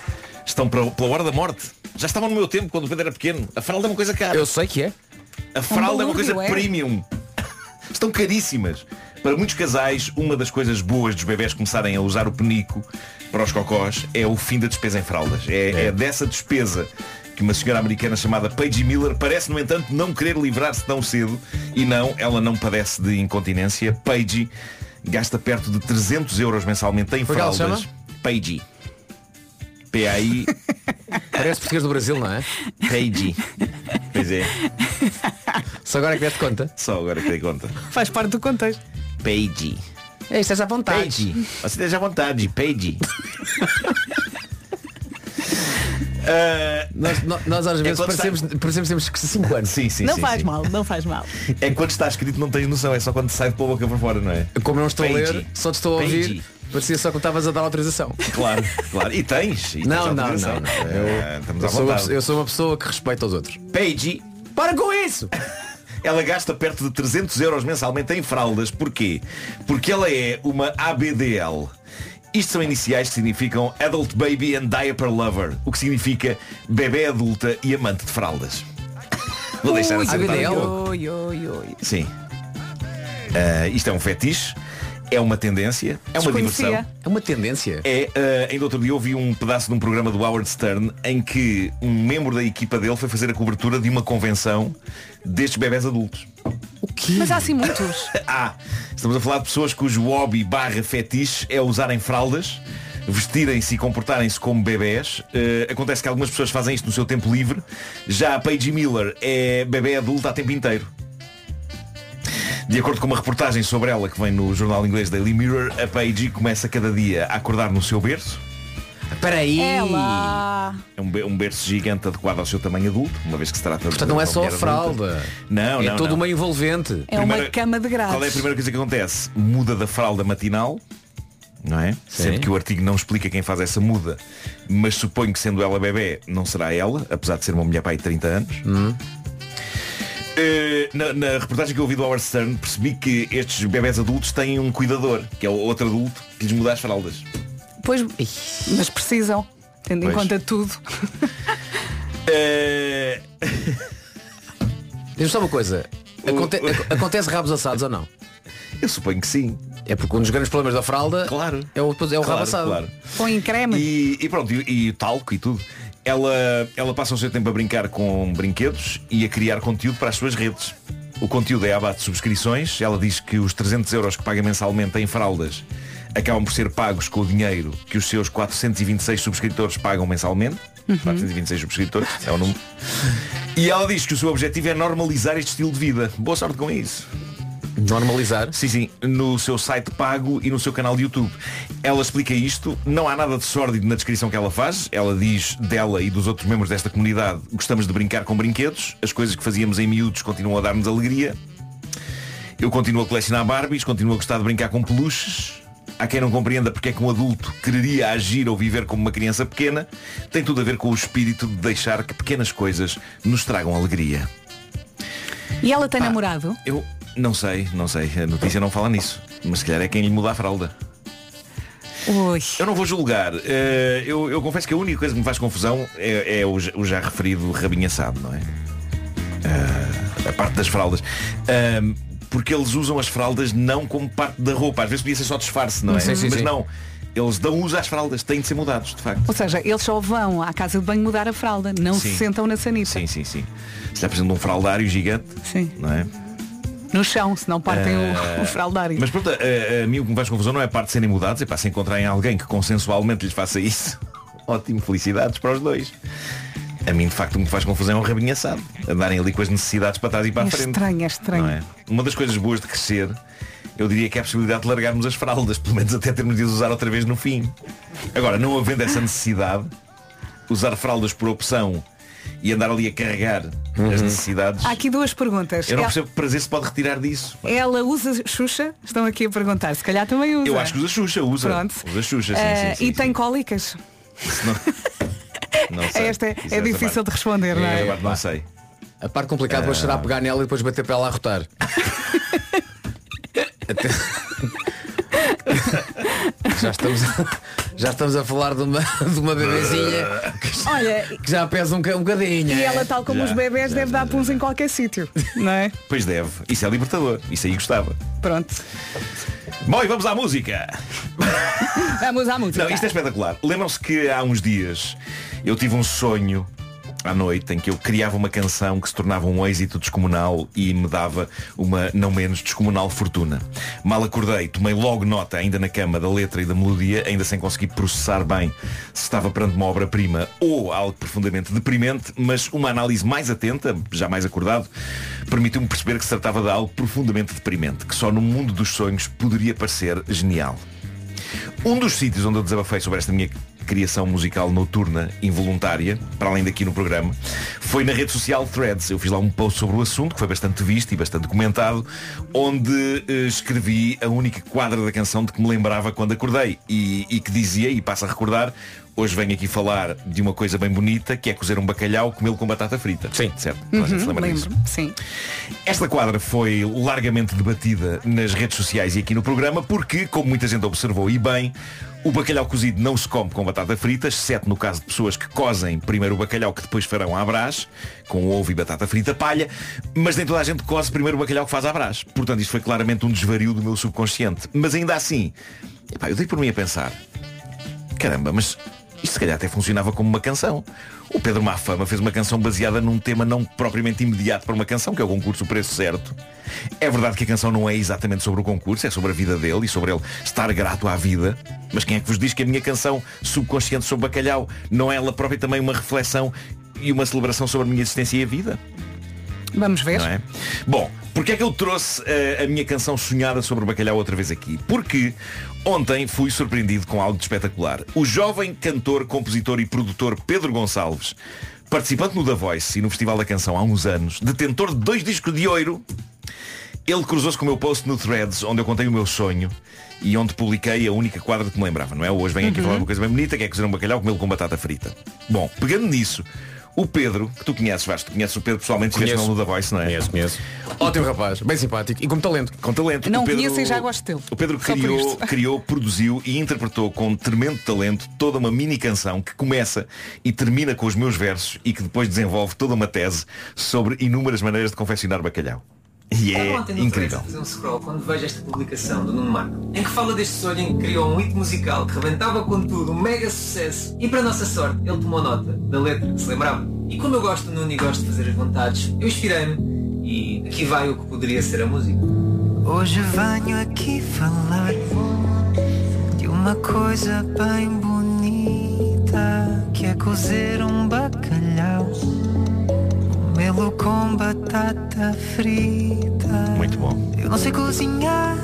estão para- pela hora da morte. Já estavam no meu tempo, quando o Pedro era pequeno. A fralda é uma coisa cara. Eu sei que é. A fralda é uma coisa é? premium. Estão caríssimas. Para muitos casais, uma das coisas boas dos bebés começarem a usar o penico para os cocós é o fim da despesa em fraldas. É, é dessa despesa que uma senhora americana chamada Paige Miller parece, no entanto, não querer livrar-se tão cedo. E não, ela não padece de incontinência. Paige gasta perto de 300 euros mensalmente em Como é fraldas. Paige. P-A-I Parece português do Brasil, não é? Paige. Pois é. Só agora é que deste conta. Só agora que dei conta. Faz parte do contexto. Paige. É, estás à vontade. Paige. Você esteja à vontade, Paige. Ah, Nós, nós, nós às É vezes quando está- parecemos, parecemos temos 5 anos. Sim, sim, não sim, faz sim. mal, não faz mal. É quando está escrito não tens noção, é só quando sai de pela boca para fora, não é? Como não estou a ler, só te estou a ouvir. Parecia só que estavas a dar autorização. Claro, claro. E tens. E tens Não, não, não, não. Ah, Estamos à Eu sou, uma, eu sou uma pessoa que respeita os outros. Paige, Para com isso! ela gasta perto de 300 euros mensalmente em fraldas. Porquê? Porque ela é uma ABDL. Isto são iniciais que significam Adult Baby and Diaper Lover, o que significa bebê adulta e amante de fraldas. Vou deixar assim. Oi, oi. Sim. Ah, isto é um fetiche, é uma tendência, é uma diversão. É uma tendência. É, eh, ainda outro dia ouvi um pedaço de um programa do Howard Stern em que um membro da equipa dele foi fazer a cobertura de uma convenção destes bebés adultos. Mas há assim muitos. Ah, estamos a falar de pessoas cujo hobby barra fetiche é usarem fraldas, vestirem-se e comportarem-se como bebés. Eh, acontece que algumas pessoas fazem isto no seu tempo livre. Já a Paige Miller é bebê adulta a tempo inteiro. De acordo com uma reportagem sobre ela que vem no jornal inglês Daily Mirror, a Paige começa cada dia a acordar no seu berço. Espera aí. Ela. É um, be- um berço gigante adequado ao seu tamanho adulto, uma vez que se trata de Portanto, não é só a fralda. adulta. Não, é não, todo não. uma envolvente. É uma cama de grades. Qual é a primeira coisa que acontece? Muda da fralda matinal, não é? Sendo que o artigo não explica quem faz essa muda, mas suponho que sendo ela bebê, não será ela, apesar de ser uma mulher pai de 30 anos. Eh, na, na reportagem que eu ouvi do Howard Stern percebi que estes bebés adultos têm um cuidador, que é o outro adulto que lhes muda as fraldas. Pois, mas precisam, tendo em Pois. conta tudo. Eh, Diz-me só uma coisa. Aconte- ac- acontece rabos assados ou não? Eu suponho que sim. É porque um dos grandes problemas da fralda claro. é o, é o rabo Claro, assado. claro. Põe em creme. E, e pronto, e, e talco e tudo. Ela, ela passa o seu tempo a brincar com brinquedos e a criar conteúdo para as suas redes. O conteúdo é à base de subscrições. Ela diz que os 300 euros que paga mensalmente em fraldas acabam por ser pagos com o dinheiro que os seus 426 subscritores pagam mensalmente. 426 subscritores, é o número. E ela diz que o seu objetivo é normalizar este estilo de vida. Boa sorte com isso. Normalizar? Sim, sim, no seu site pago e no seu canal de YouTube. Ela explica isto, não há nada de sórdido na descrição que ela faz. Ela diz dela e dos outros membros desta comunidade, gostamos de brincar com brinquedos, as coisas que fazíamos em miúdos continuam a dar-nos alegria. Eu continuo a colecionar Barbies, continuo a gostar de brincar com peluches. Há quem não compreenda porque é que um adulto quereria agir ou viver como uma criança pequena. Tem tudo a ver com o espírito de deixar que pequenas coisas nos tragam alegria. E ela tem namorado? Eu não sei, não sei. A notícia não fala nisso. Mas se calhar é quem lhe muda a fralda. Ui. Eu não vou julgar. Eh, eu, eu confesso que a única coisa que me faz confusão é, é o, já- referido rabinho assado, não é? Eh, a parte das fraldas. Porque eles usam as fraldas não como parte da roupa. Às vezes podia ser só disfarce, não é? Sim, sim, Mas sim. não. Eles dão uso às fraldas, têm de ser mudados, de facto. Ou seja, eles só vão à casa de banho mudar a fralda, não se Sim. sentam na sanita. Sim, sim, sim. Se lhe apresenta um fraldário gigante, Sim. não é? No chão, se não partem o- Eh, o, fraldário. Mas pronto, a, a mim o que me faz confusão não é a parte de serem mudados, é para se encontrarem alguém que consensualmente lhes faça isso. Ótimo, felicidades para os dois. A mim de facto o que me faz confusão é um rabinho assado. Andarem ali com as necessidades para trás e para É a frente. estranho, é estranho. Não é? Uma das coisas boas de crescer, eu diria que é a possibilidade de largarmos as fraldas, pelo menos até termos de as usar outra vez no fim. Agora, não havendo essa necessidade, usar fraldas por opção e andar ali a carregar as necessidades. Há aqui duas perguntas. Eu não Ela- percebo que prazer se pode retirar disso. Ela usa Xuxa? Estão aqui a perguntar. Se calhar também usa. Eu acho que usa Xuxa, usa. Pronto. Usa Xuxa, sim, Eh, sim, sim, e sim. tem cólicas? Não sei. Esta é, é difícil parte- de responder, não Essa é? não sei. A parte complicada depois será pegar nela e depois bater para ela a rotar. Até- já, estamos a, já estamos a falar de uma, de uma bebezinha Olha, que já pesa um, um bocadinho. e é? ela, tal como Já, os bebés, já, deve dar puns em qualquer sítio, não é? Pois deve. Isso é libertador. Isso aí gostava. Pronto. Bom, e vamos à música. Vamos à música. Não, isto é espetacular. Lembram-se que há uns dias eu tive um sonho à noite em que eu criava uma canção que se tornava um êxito descomunal e me dava uma não menos descomunal fortuna. Mal acordei, tomei logo nota, ainda na cama, da letra e da melodia, ainda sem conseguir processar bem se estava perante uma obra-prima ou algo profundamente deprimente, mas uma análise mais atenta, já mais acordado, permitiu-me perceber que se tratava de algo profundamente deprimente, que só no mundo dos sonhos poderia parecer genial. Um dos sítios onde eu desabafei sobre esta minha criação musical noturna, involuntária, para além daqui no programa, foi na rede social Threads. Eu fiz lá um post sobre o assunto, que foi bastante visto e bastante comentado, onde eh, escrevi a única quadra da canção de que me lembrava quando acordei e, e que dizia, e passo a recordar, hoje venho aqui falar de uma coisa bem bonita, que é cozer um bacalhau comê-lo com batata frita. Sim. Certo? Gente se Uhum, lembra disso. lembro, sim. Esta quadra foi largamente debatida nas redes sociais e aqui no programa porque, como muita gente observou e bem, o bacalhau cozido não se come com batata frita, exceto no caso de pessoas que cozem primeiro o bacalhau que depois farão à brás. com ovo e batata frita palha, mas nem toda a gente coze primeiro o bacalhau que faz à brás. Portanto, isto foi claramente um desvario do meu subconsciente. Mas ainda assim, epá, eu dei por mim a pensar, caramba, mas isto se calhar até funcionava como uma canção. O Pedro Mafama fez uma canção baseada num tema não propriamente imediato para uma canção, que é o concurso Preço Certo. É verdade que a canção não é exatamente sobre o concurso, é sobre a vida dele e sobre ele estar grato à vida. Mas quem é que vos diz que a minha canção subconsciente sobre bacalhau não é ela própria também uma reflexão e uma celebração sobre a minha existência e a vida? Vamos ver. É? Bom, porque é que eu trouxe eh, a minha canção sonhada sobre o bacalhau outra vez aqui? Porque ontem fui surpreendido com algo de espetacular. O jovem cantor, compositor e produtor Pedro Gonçalves, participante no The Voice e no Festival da Canção há uns anos, detentor de dois discos de ouro, ele cruzou-se com o meu post no Threads, onde eu contei o meu sonho e onde publiquei a única quadra que me lembrava, não é? Hoje venho aqui Uhum. falar uma coisa bem bonita, que é cozer um bacalhau comê-lo com batata frita. Bom, pegando nisso, o Pedro, que tu conheces, Vasco, tu conheces o Pedro pessoalmente, conheces no The Voice, não é? Conheço, conheço. Ótimo rapaz, bem simpático e com talento. Com talento. Não O Pedro- conheço e já gosto dele. O Pedro criou, criou, produziu e interpretou com tremendo talento toda uma mini canção que começa e termina com os meus versos e que depois desenvolve toda uma tese sobre inúmeras maneiras de confeccionar bacalhau. E é incrível. Fazer um scroll quando vejo esta publicação do Nuno Marco, em que fala deste sonho em que criou um hit musical que rebentava com tudo, um mega sucesso. E para nossa sorte, ele tomou nota da letra, se lembrava. E como eu gosto do Nuno e gosto de fazer as vontades, eu inspirei-me e aqui vai o que poderia ser a música. Hoje venho aqui falar de uma coisa bem bonita que é cozer um bacalhau, comê-lo com batata frita. Muito bom. Eu não sei cozinhar,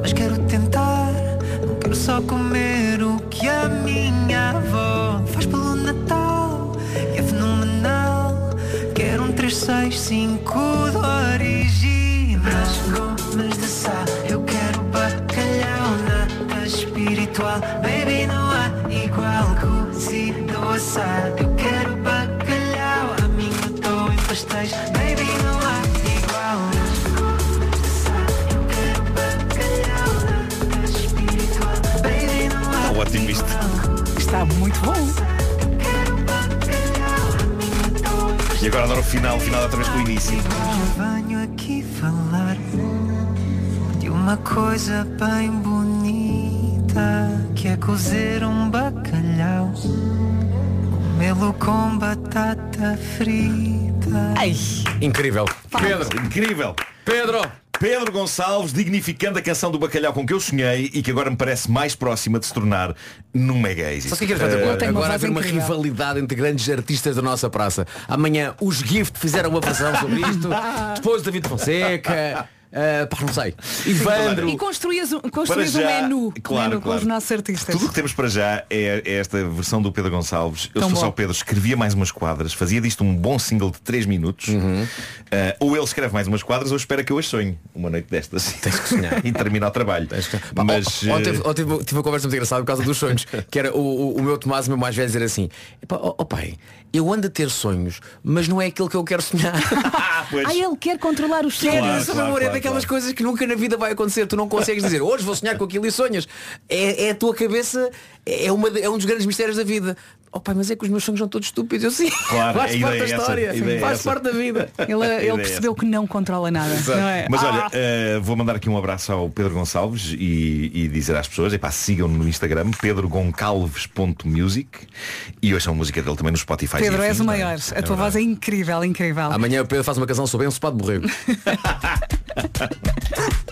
mas quero tentar. Não quero só comer o que a minha avó faz pelo Natal e é fenomenal. Quero um 365 do original. Gomes de sal, eu quero bacalhau nada espiritual. Baby, não há igual cozido assado. Eu quero bacalhau, pastéis. Baby, não há igual. Eu Está ótimo isto. Está muito bom. E agora adoro o final, o final outra vez com o início. Hoje venho aqui falar de uma coisa bem bonita que é cozer um bacalhau, comê-lo com batata frita. Ai. Incrível. Pedro, incrível. Pedro. Pedro Gonçalves dignificando a canção do bacalhau com que eu sonhei e que agora me parece mais próxima de se tornar num mega êxito. Só que é que? Eh, Agora haver uma rivalidade entre grandes artistas da nossa praça. Amanhã os Gift fizeram uma versão sobre isto. Depois o David Fonseca. Eh, pá, não sei. Ivandro. E construías, um- construías um já- menu, claro, menu com claro. os nossos artistas. Tudo o que temos para já é, é esta versão do Pedro Gonçalves. Eu Tão fosse bom. ao Pedro, escrevia mais umas quadras, fazia disto um bom single de 3 minutos. Uhum. Eh, ou ele escreve mais umas quadras ou espera que eu as sonhe uma noite destas. Tens que sonhar. e termina o trabalho. Pá, Mas ó- ontem, eh, ontem tive, tive uma conversa muito engraçada por causa dos sonhos Que era o, o, o meu Tomás, o meu mais velho, dizer assim "Epá, ó ó pai, eu ando a ter sonhos Mas não é aquilo que eu quero sonhar Ah, ele quer controlar os sonhos. amor, é daquelas coisas que nunca na vida vai acontecer Tu não consegues dizer, hoje vou sonhar com aquilo e sonhas. É, é a tua cabeça É, uma, é um dos grandes mistérios da vida Oh pai, mas é que os meus sonhos são todos estúpidos Eu sim, Claro, faz parte da é essa, história ideia é Faz essa. parte da vida Ele, ele é percebeu que não controla nada. Não é? Mas Ah! olha, eh, vou mandar aqui um abraço ao Pedro Gonçalves e, e dizer às pessoas, epá, sigam-no no Instagram, pedrogoncalves.music e ouçam a música dele também no Spotify. Pedro, és o é? maior. É A tua verdade. voz é incrível, incrível. Amanhã o Pedro faz uma canção sobre um sopado de borrego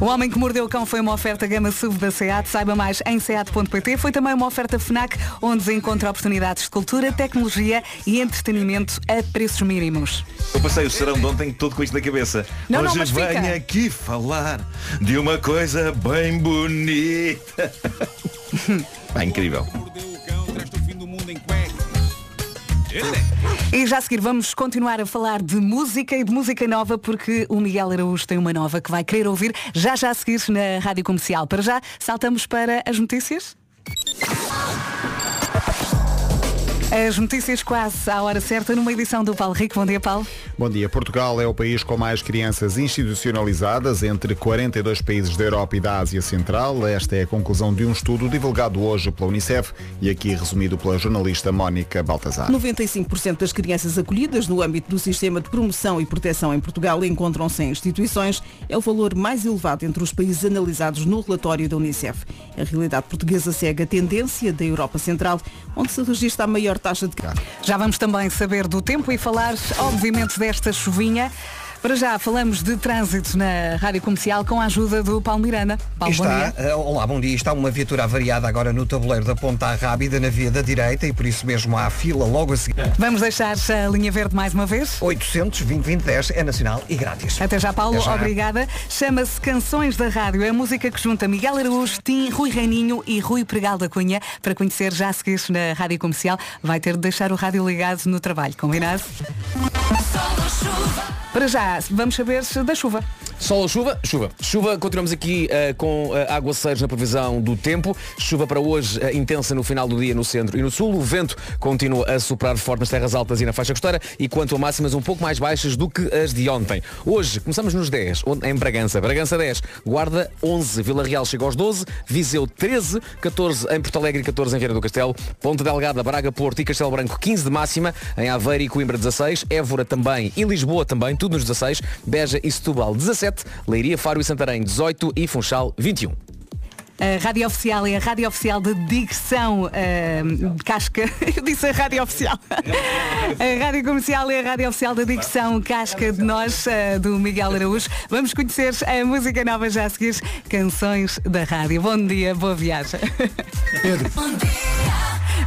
O Homem que Mordeu o Cão foi uma oferta gama SUV da SEAT. Saiba mais em seat.pt. Foi também uma oferta FNAC, onde se encontra oportunidades de cultura, tecnologia e entretenimento a preços mínimos. Eu passei o serão de ontem todo com isto na cabeça. Não, não, Hoje fica. venho aqui falar de uma coisa bem bonita. Pá, incrível. E já a seguir vamos continuar a falar de música e de música nova porque o Miguel Araújo tem uma nova que vai querer ouvir já já a seguir na Rádio Comercial. Para já, saltamos para as notícias. As notícias quase à hora certa numa edição do Paulo Rico. Bom dia, Paulo. Bom dia. Portugal é o país com mais crianças institucionalizadas entre 42 países da Europa e da Ásia Central. Esta é a conclusão de um estudo divulgado hoje pela Unicef e aqui resumido pela jornalista Mónica Baltazar. 95% das crianças acolhidas no âmbito do sistema de promoção e proteção em Portugal encontram-se em instituições. É o valor mais elevado entre os países analisados no relatório da Unicef. A realidade portuguesa segue a tendência da Europa Central, onde se registra a maior taxa de Já vamos também saber do tempo e falar, obviamente, desta chuvinha. Para já falamos de trânsito na Rádio Comercial com a ajuda do Paulo Miranda. Paulo, bom Está, dia. eh, olá, bom dia. Está uma viatura avariada agora no tabuleiro da Ponta Rábida, na via da direita, e por isso mesmo há fila logo a seguir. Vamos deixar a linha verde mais uma vez? 800 2010 é nacional e grátis. Até já, Paulo. Até já. Obrigada. Chama-se Canções da Rádio. É a música que junta Miguel Araújo, Tim, Rui Reininho e Rui Pregal da Cunha. Para conhecer já a seguir na Rádio Comercial, vai ter de deixar o rádio ligado no trabalho. Combinado? Para já, vamos saber se da chuva. Sol ou chuva? Chuva. Chuva, continuamos aqui eh, com uh, aguaceiros na previsão do tempo. Chuva para hoje eh, intensa no final do dia no centro e no sul. O vento continua a soprar forte nas terras altas e na faixa costeira e quanto a máximas um pouco mais baixas do que as de ontem. Hoje começamos nos 10, onde- em Bragança. Bragança 10, Guarda 11, Vila Real chega aos 12, Viseu 13, 14 em Porto Alegre e 14 em Vieira do Castelo, Ponte Delgada, Braga, Porto e Castelo Branco 15 de máxima, em Aveiro e Coimbra 16, Évora também e Lisboa também, tudo nos 16, Beja e Setúbal 17, Leiria, Faro e Santarém 18 e Funchal 21. A rádio oficial é a rádio oficial de dicção eh, Casca. Eu disse a rádio oficial. A rádio comercial é a rádio oficial da dicção Casca de Nós, eh, do Miguel Araújo. Vamos conhecer a música nova já a seguir, Canções da Rádio. Bom dia, boa viagem.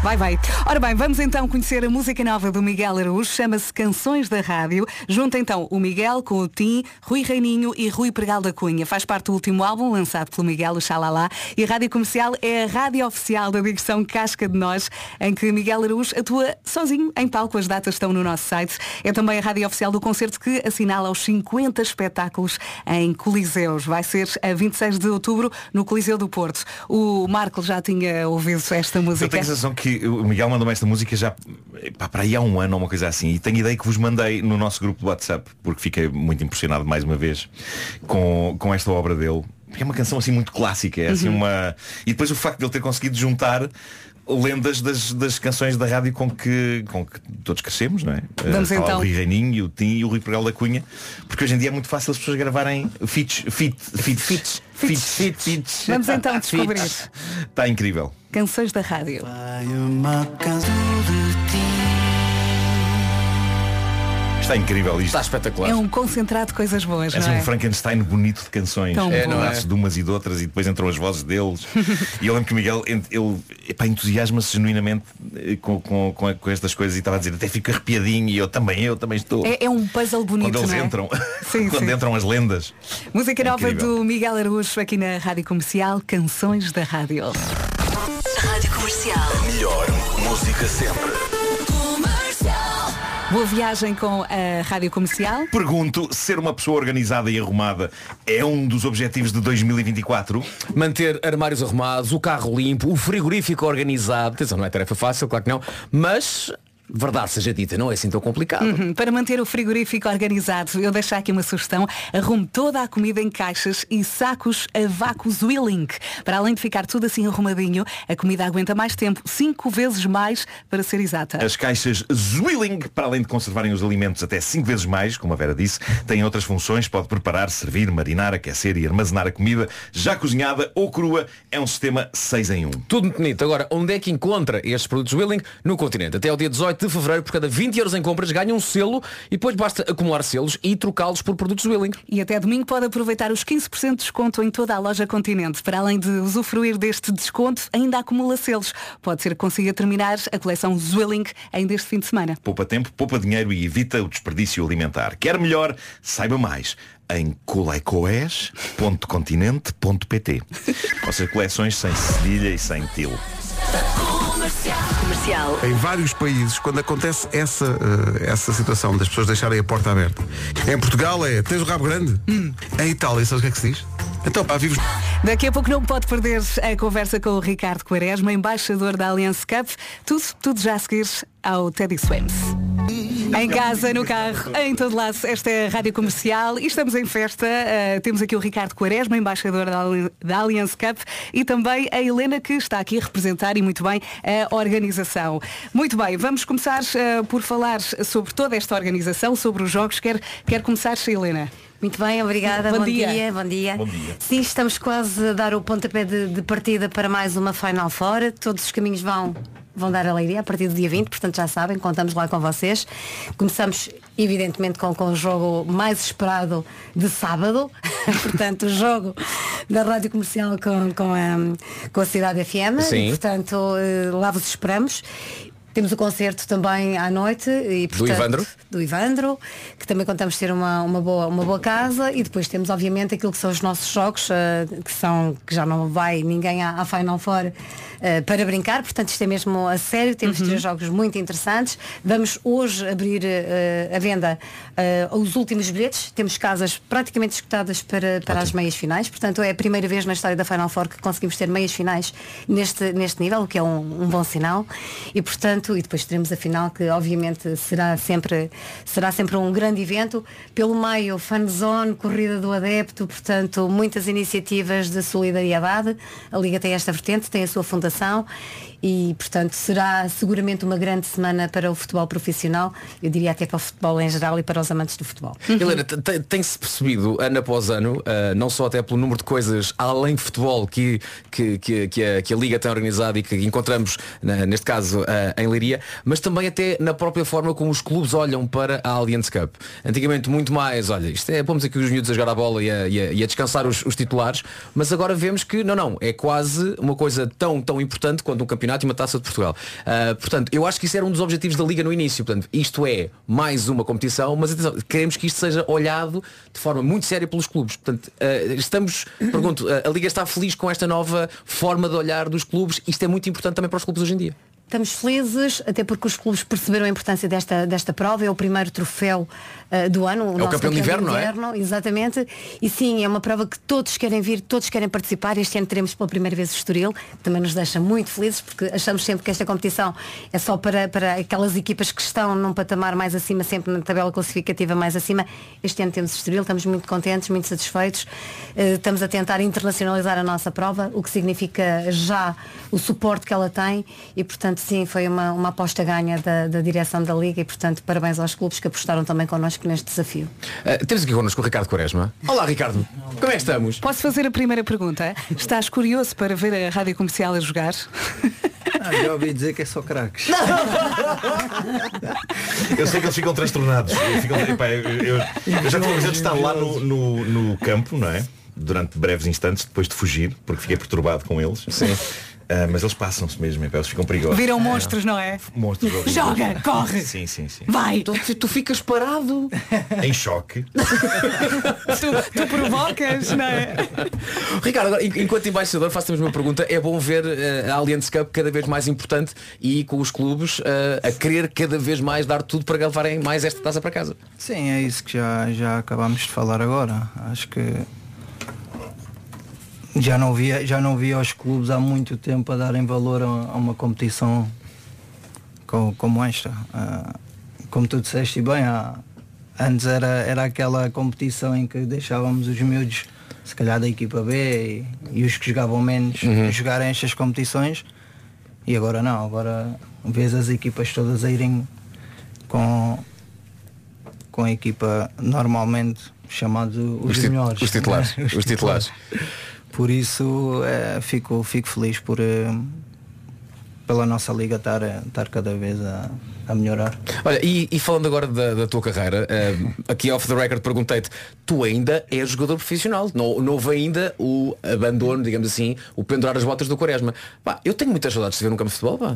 Vai, vai. Ora bem, vamos então conhecer a música nova do Miguel Araújo, chama-se Canções da Rádio. Junta então o Miguel com o Tim, Rui Reininho e Rui Pregal da Cunha. Faz parte do último álbum lançado pelo Miguel, o Xalala. E a Rádio Comercial é a rádio oficial da digressão Casca de Nós, em que Miguel Araújo atua sozinho em palco. As datas estão no nosso site. É também a rádio oficial do concerto que assinala os 50 espetáculos em Coliseus. Vai ser a 26 de outubro no Coliseu do Porto. O Marco já tinha ouvido esta Eu música. tenho a sensação que o Miguel mandou-me esta música já pá, para aí há um ano ou uma coisa assim. E tenho ideia que vos mandei no nosso grupo do WhatsApp, porque fiquei muito impressionado mais uma vez com, com esta obra dele. Porque é uma canção assim muito clássica. É assim Uhum. uma. E depois o facto de ele ter conseguido juntar lendas das, das canções da rádio com que, com que todos crescemos, não é? Vamos Eh, então. O Rui Reininho, o Tim e o Rui Pregal da Cunha. Porque hoje em dia é muito fácil as pessoas gravarem feats, feat, feats, feats, feats, feats, feats. Vamos então descobrir. Está incrível. Canções da Rádio. Está incrível isto. Está espetacular. É um concentrado de coisas boas, É não é? um Frankenstein bonito de canções. Tão é, bom. não É, de umas e de outras e depois entram as vozes deles. e eu lembro que o Miguel ele, epá, entusiasma-se genuinamente eh, com, com, com, com estas coisas e estava a dizer, até fico arrepiadinho e eu também, eu também estou. É, é um puzzle bonito, Quando eles não é? entram, Sim, quando sim. entram as lendas. Música É nova incrível. do Miguel Araújo aqui na Rádio Comercial, Canções da Rádio. Rádio Comercial. Melhor música sempre. Boa viagem com a Rádio Comercial. Pergunto, ser uma pessoa organizada e arrumada é um dos objetivos de 2024? Manter armários arrumados, o carro limpo, o frigorífico organizado. Atenção, não é tarefa fácil, claro que não. Mas, verdade seja dita, não é assim tão complicado. Uhum, Para manter o frigorífico organizado, eu deixo aqui uma sugestão. Arrume toda a comida em caixas e sacos a vácuo Zwilling. Para além de ficar tudo assim arrumadinho, a comida aguenta mais tempo, cinco vezes mais, para ser exata. As caixas Zwilling, para além de conservarem os alimentos até 5 vezes mais, como a Vera disse, têm outras funções. Pode preparar, servir, marinar, aquecer e armazenar a comida já cozinhada ou crua. É um sistema 6 em 1. Tudo muito bonito. Agora, onde é que encontra estes produtos Willing? No continente. Até ao dia 18 de fevereiro, por cada 20 euros em compras, ganha um selo e depois basta acumular selos e trocá-los por produtos Willing. E até domingo pode aproveitar os 15% de desconto em toda a loja Continente. Para além de usufruir deste desconto, ainda acumula selos. Pode ser que consiga terminar a coleção Zwilling ainda este fim de semana. Poupa tempo, poupa dinheiro e evita o desperdício alimentar. Quer melhor? Saiba mais em colecoes.continente.pt Ou seja, coleções sem cedilha e sem til. Comercial. Em vários países, quando acontece essa, eh, essa situação das pessoas deixarem a porta aberta. Em Portugal é, tens o rabo grande? Em Itália, sabes o que é que se diz? Então, pá, vives... Daqui a pouco não pode perder a conversa com o Ricardo Quaresma, embaixador da Allianz Cup. Tudo, tudo já a seguir ao Teddy Swims. Em casa, no carro, em todo lado, esta é a Rádio Comercial e estamos em festa. Uh, temos aqui o Ricardo Quaresma, embaixador da, da Allianz Cup e também a Helena que está aqui a representar e muito bem a organização. Muito bem, vamos começar uh, por falar sobre toda esta organização, sobre os jogos. Quer, quer começar, Helena? Muito bem, obrigada. Bom Bom, dia. dia. bom dia. Bom dia. Sim, estamos quase a dar o pontapé de, de partida para mais uma Final Four. Todos os caminhos vão, vão dar alegria a partir do dia 20, portanto já sabem, contamos lá com vocês. Começamos, evidentemente, com, com o jogo mais esperado de sábado, portanto, o jogo da Rádio Comercial com, com, a, com a Cidade FM. Sim. E, portanto, eh, lá vos esperamos. Temos o concerto também à noite e, Do portanto, Ivandro? do Ivandro, que também contamos ter uma, uma, boa, uma boa casa. E depois temos obviamente aquilo que são os nossos jogos, eh, que são que já não vai ninguém à, à Final Four eh, para brincar, portanto isto é mesmo a sério, temos três jogos muito interessantes. Vamos hoje abrir eh, a venda os últimos bilhetes, temos casas praticamente escutadas para, para as meias finais, portanto é a primeira vez na história da Final Four que conseguimos ter meias finais neste, neste nível, o que é um, um bom sinal. E portanto, e depois teremos a final que obviamente será sempre, será sempre um grande evento. Pelo meio, fanzone, corrida do adepto, portanto, muitas iniciativas de solidariedade. A Liga tem esta vertente, tem a sua fundação e, portanto, será seguramente uma grande semana para o futebol profissional, eu diria até para o futebol em geral e para os amantes do futebol. Helena, te- te- tem-se percebido, ano após ano, ah, não só até pelo número de coisas além de futebol que, que, que, a, Liga tem organizado e que encontramos, neste caso, ah, em Leiria, mas também até na própria forma como os clubes olham para a Allianz Cup. Antigamente muito mais, olha, isto é, pomos aqui os miúdos a jogar a bola e a, e a- e a descansar os, os titulares, mas agora vemos que, não, não, é quase uma coisa tão, tão importante quanto um campeonato e uma taça de Portugal. Ah, portanto, eu acho que isso era um dos objetivos da Liga no início. Portanto, isto é mais uma competição, mas atenção, queremos que isto seja olhado de forma muito séria pelos clubes. Portanto, ah, estamos, pergunto, ah, a Liga está feliz com esta nova forma de olhar dos clubes. Isto é muito importante também para os clubes hoje em dia. Estamos felizes, até porque os clubes perceberam a importância desta, desta prova, é o primeiro troféu eh, do ano. o nosso campeão de inverno, não é? Exatamente. E sim, é uma prova que todos querem vir, todos querem participar. Este ano teremos pela primeira vez o Estoril, que também nos deixa muito felizes, porque achamos sempre que esta competição é só para, para aquelas equipas que estão num patamar mais acima, sempre na tabela classificativa mais acima. Este ano temos o Estoril, estamos muito contentes, muito satisfeitos. Eh, estamos a tentar internacionalizar a nossa prova, o que significa já o suporte que ela tem e, portanto, sim, foi uma, uma aposta ganha da, da direção da Liga e, portanto, parabéns aos clubes que apostaram também connosco neste desafio. Ah, temos aqui connosco o Ricardo Quaresma. Olá Ricardo, como é que estamos? Posso fazer a primeira pergunta? Estás curioso para ver a rádio comercial a jogar? Ah, já ouvi dizer que é só craques. Eu sei que eles ficam transtornados. Ficam, epá, eu, eu- eu já tive a estar lá no, no, no campo, não é? Durante breves instantes, depois de fugir, porque fiquei perturbado com eles. Sim. Mas eles passam-se mesmo, epá, eles ficam perigosos. Viram monstros, não é? Monstros horríveis. Joga, corre! Sim, sim, sim. Vai! Tu, tu ficas parado. Em choque. tu, tu provocas, não é? Ricardo, agora, en- enquanto embaixador, faço a mesma pergunta. É bom ver eh, a Allianz Cup cada vez mais importante e com os clubes eh, a querer cada vez mais dar tudo para levarem mais esta taça para casa. Sim, é isso que já, já acabamos de falar agora. Acho que já não via, já não via os clubes há muito tempo a darem valor a, a uma competição co- como esta. Ah, como tu disseste bem, há- antes era, era aquela competição em que deixávamos os miúdos, se calhar da equipa B e, e os que jogavam menos Uhum. jogarem estas competições e agora não, agora vês as equipas todas a irem com, com a equipa normalmente chamados os, Os melhores. os titulares, os titulares. Por isso eh, fico, fico feliz por eh, pela nossa liga estar, eh, estar cada vez a, a melhorar. Olha, e, e falando agora da, da tua carreira, eh, aqui off the record perguntei-te, tu ainda és jogador profissional, não, não houve ainda o abandono, digamos assim, o pendurar as botas do Quaresma. Pá, eu tenho muitas saudades de ver um campo de futebol, pá.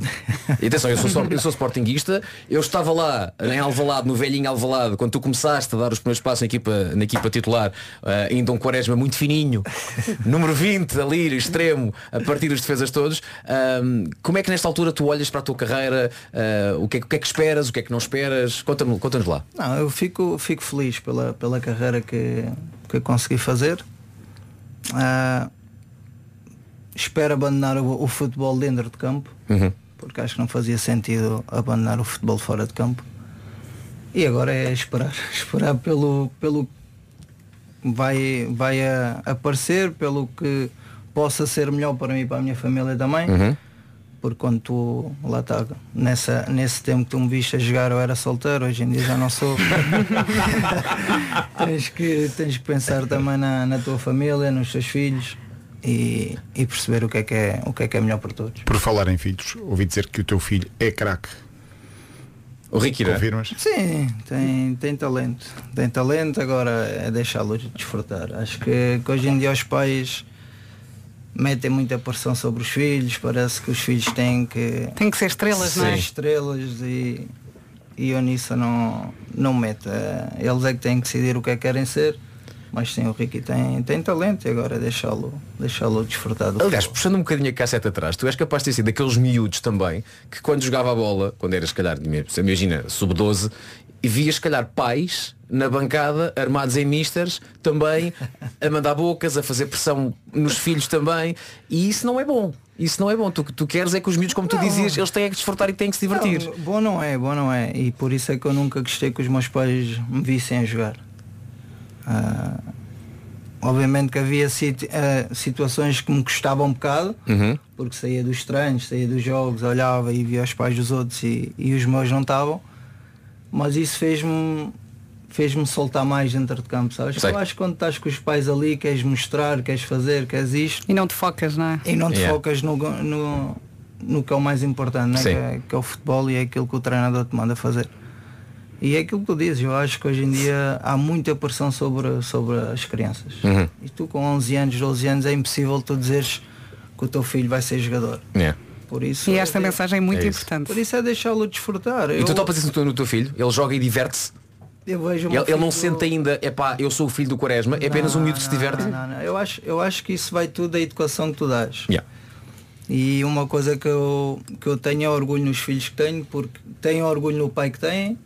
E atenção, eu sou, eu sou sportinguista, eu estava lá em Alvalade, no velhinho Alvalade, quando tu começaste a dar os primeiros passos na equipa, na equipa titular, eh, ainda um Quaresma muito fininho, número 20, ali, extremo, a partir das defesas todos. Ahm, como é que nesta altura tu olhas para a tua carreira? Ah, o, que é, que é que esperas? O que é que não esperas? Conta-me- Conta-nos lá. Não, eu fico, fico feliz pela, pela carreira que, que consegui fazer. Ah, espero abandonar o, o futebol dentro de campo, Uhum. porque acho que não fazia sentido abandonar o futebol fora de campo. E agora é esperar, esperar pelo, pelo que vai, vai a- aparecer, pelo que possa ser melhor para mim e para a minha família também. Uhum. Porque quando tu, lá está, nessa, nesse tempo que tu me viste a jogar eu era solteiro, hoje em dia já não sou. tens, que, tens que pensar também na, na tua família, nos teus filhos e, e perceber o que, é que é, o que é que é melhor para todos. Por falar em filhos, ouvi dizer que o teu filho é craque. O Ricky, é? Confirmas? Sim, tem, tem talento. Tem talento, agora é deixá-lo desfrutar. Acho que, que hoje em dia os pais metem muita pressão sobre os filhos, parece que os filhos têm que. Tem que ser estrelas, não é? ser estrelas e, e eu nisso não, não meto. É, Eles é que têm que decidir o que é que querem ser. Mas sim, o Ricky tem, tem talento e agora deixá-lo deixá-lo desfrutar do Aliás, puxando um bocadinho a cassete atrás, tu és capaz de ter sido daqueles miúdos também que quando jogava a bola, quando eras se calhar, imagina, sub-12, e vias se calhar pais na bancada, armados em misters, também a mandar bocas, a fazer pressão nos filhos também, e isso não é bom. Isso não é bom. Tu, tu queres é que os miúdos, como tu Não. dizias, eles têm que desfrutar e têm que se divertir. Não, bom não é, bom não é. E por isso é que eu nunca gostei que os meus pais me vissem a jogar. Ah, obviamente que havia situ- ah, situações que me custavam um bocado, Uhum. porque saía dos treinos, saía dos jogos, olhava e via os pais dos outros e, e os meus não estavam. Mas isso fez-me fez-me soltar mais dentro de campo, sabes? Sei. Eu acho que quando estás com os pais ali, queres mostrar, queres fazer, queres isto. E não te focas, não é? E não te Yeah. focas no, no, no que é o mais importante, né? Que, é, que é o futebol e é aquilo que o treinador te manda fazer. E é aquilo que tu dizes, eu acho que hoje em dia há muita pressão sobre, sobre as crianças. Uhum. E tu com 11 anos, 12 anos é impossível tu dizeres que o teu filho vai ser jogador. É. Por isso, E esta mensagem é muito É importante. Por isso é deixá-lo desfrutar. E Eu, tu topas isso no teu, no teu filho? Ele joga e diverte-se? Eu vejo Ele, ele não sente ainda, é pá, eu sou o filho do Quaresma, é apenas um miúdo que se diverte? Não, não, Eu, acho, eu acho que isso vai tudo da educação que tu dás. Yeah. E uma coisa que eu, que eu tenho é orgulho nos filhos que tenho, porque tenho orgulho no pai que têm,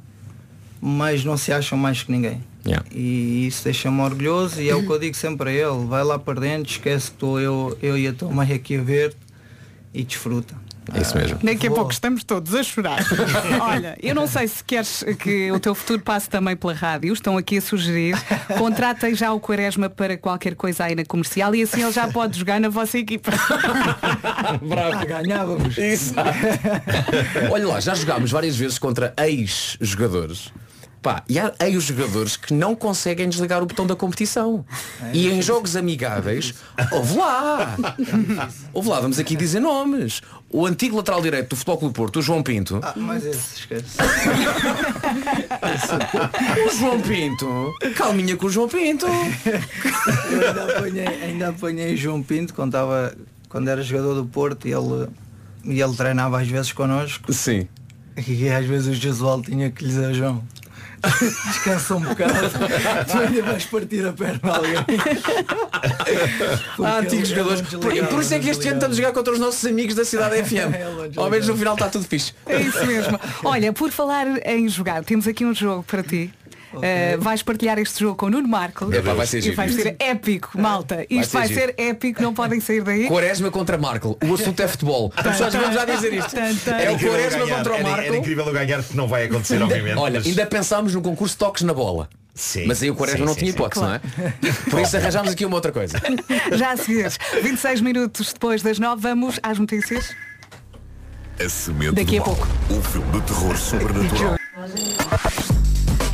mas não se acham mais que ninguém. Yeah. E isso deixa-me orgulhoso e é o que eu digo sempre a ele, vai lá para dentro, esquece que estou eu, eu e a tua mãe aqui a ver e desfruta. É isso mesmo. Daqui a pouco estamos todos a chorar. Olha, eu não sei se queres que o teu futuro passe também pela rádio. Estão aqui a sugerir. Contratem já o Quaresma para qualquer coisa aí na comercial e assim ele já pode jogar na vossa equipa. Bravo. Ganhávamos. Olha lá, já jogámos várias vezes contra ex-jogadores. Pá, e há ex-jogadores que não conseguem desligar o botão da competição. e em jogos amigáveis, ouve lá! ouve lá, vamos aqui dizer nomes. O antigo lateral direito do Futebol Clube Porto, o João Pinto. Ah, mas esse esquece. O João Pinto. Calminha com o João Pinto. Eu ainda apanhei, ainda apanhei João Pinto quando, quando era jogador do Porto e ele, e ele treinava às vezes connosco. Sim. E às vezes o Jesual tinha que lhe dizer João. Descansa um bocado, tu ainda vais partir a perna a alguém. Há antigos jogadores. Por, por isso é que este ano estamos a jogar contra os nossos amigos da cidade FM. Ao menos no final está tudo fixe. É isso mesmo. Olha, por falar em jogar, temos aqui um jogo para ti. Uh, vais partilhar este jogo com o Nuno Marco Epá, vai ser e giro. vai ser épico, malta. Isto ser vai giro. ser épico, não podem sair daí. Quaresma contra Marco. O assunto é futebol. Só vamos já dizer isto. É o Quaresma contra o Era- Marco. Era incrível eu ganhar, que não vai acontecer, obviamente. Olha, mas- ainda pensámos no concurso toques na bola. Sim, Mas aí o Quaresma sim, não sim, tinha hipótese, não é? Por isso arranjámos aqui uma outra coisa. Já a seguir, 26 minutos depois das 9, vamos às notícias. A Daqui a pouco. Um filme de terror sobrenatural.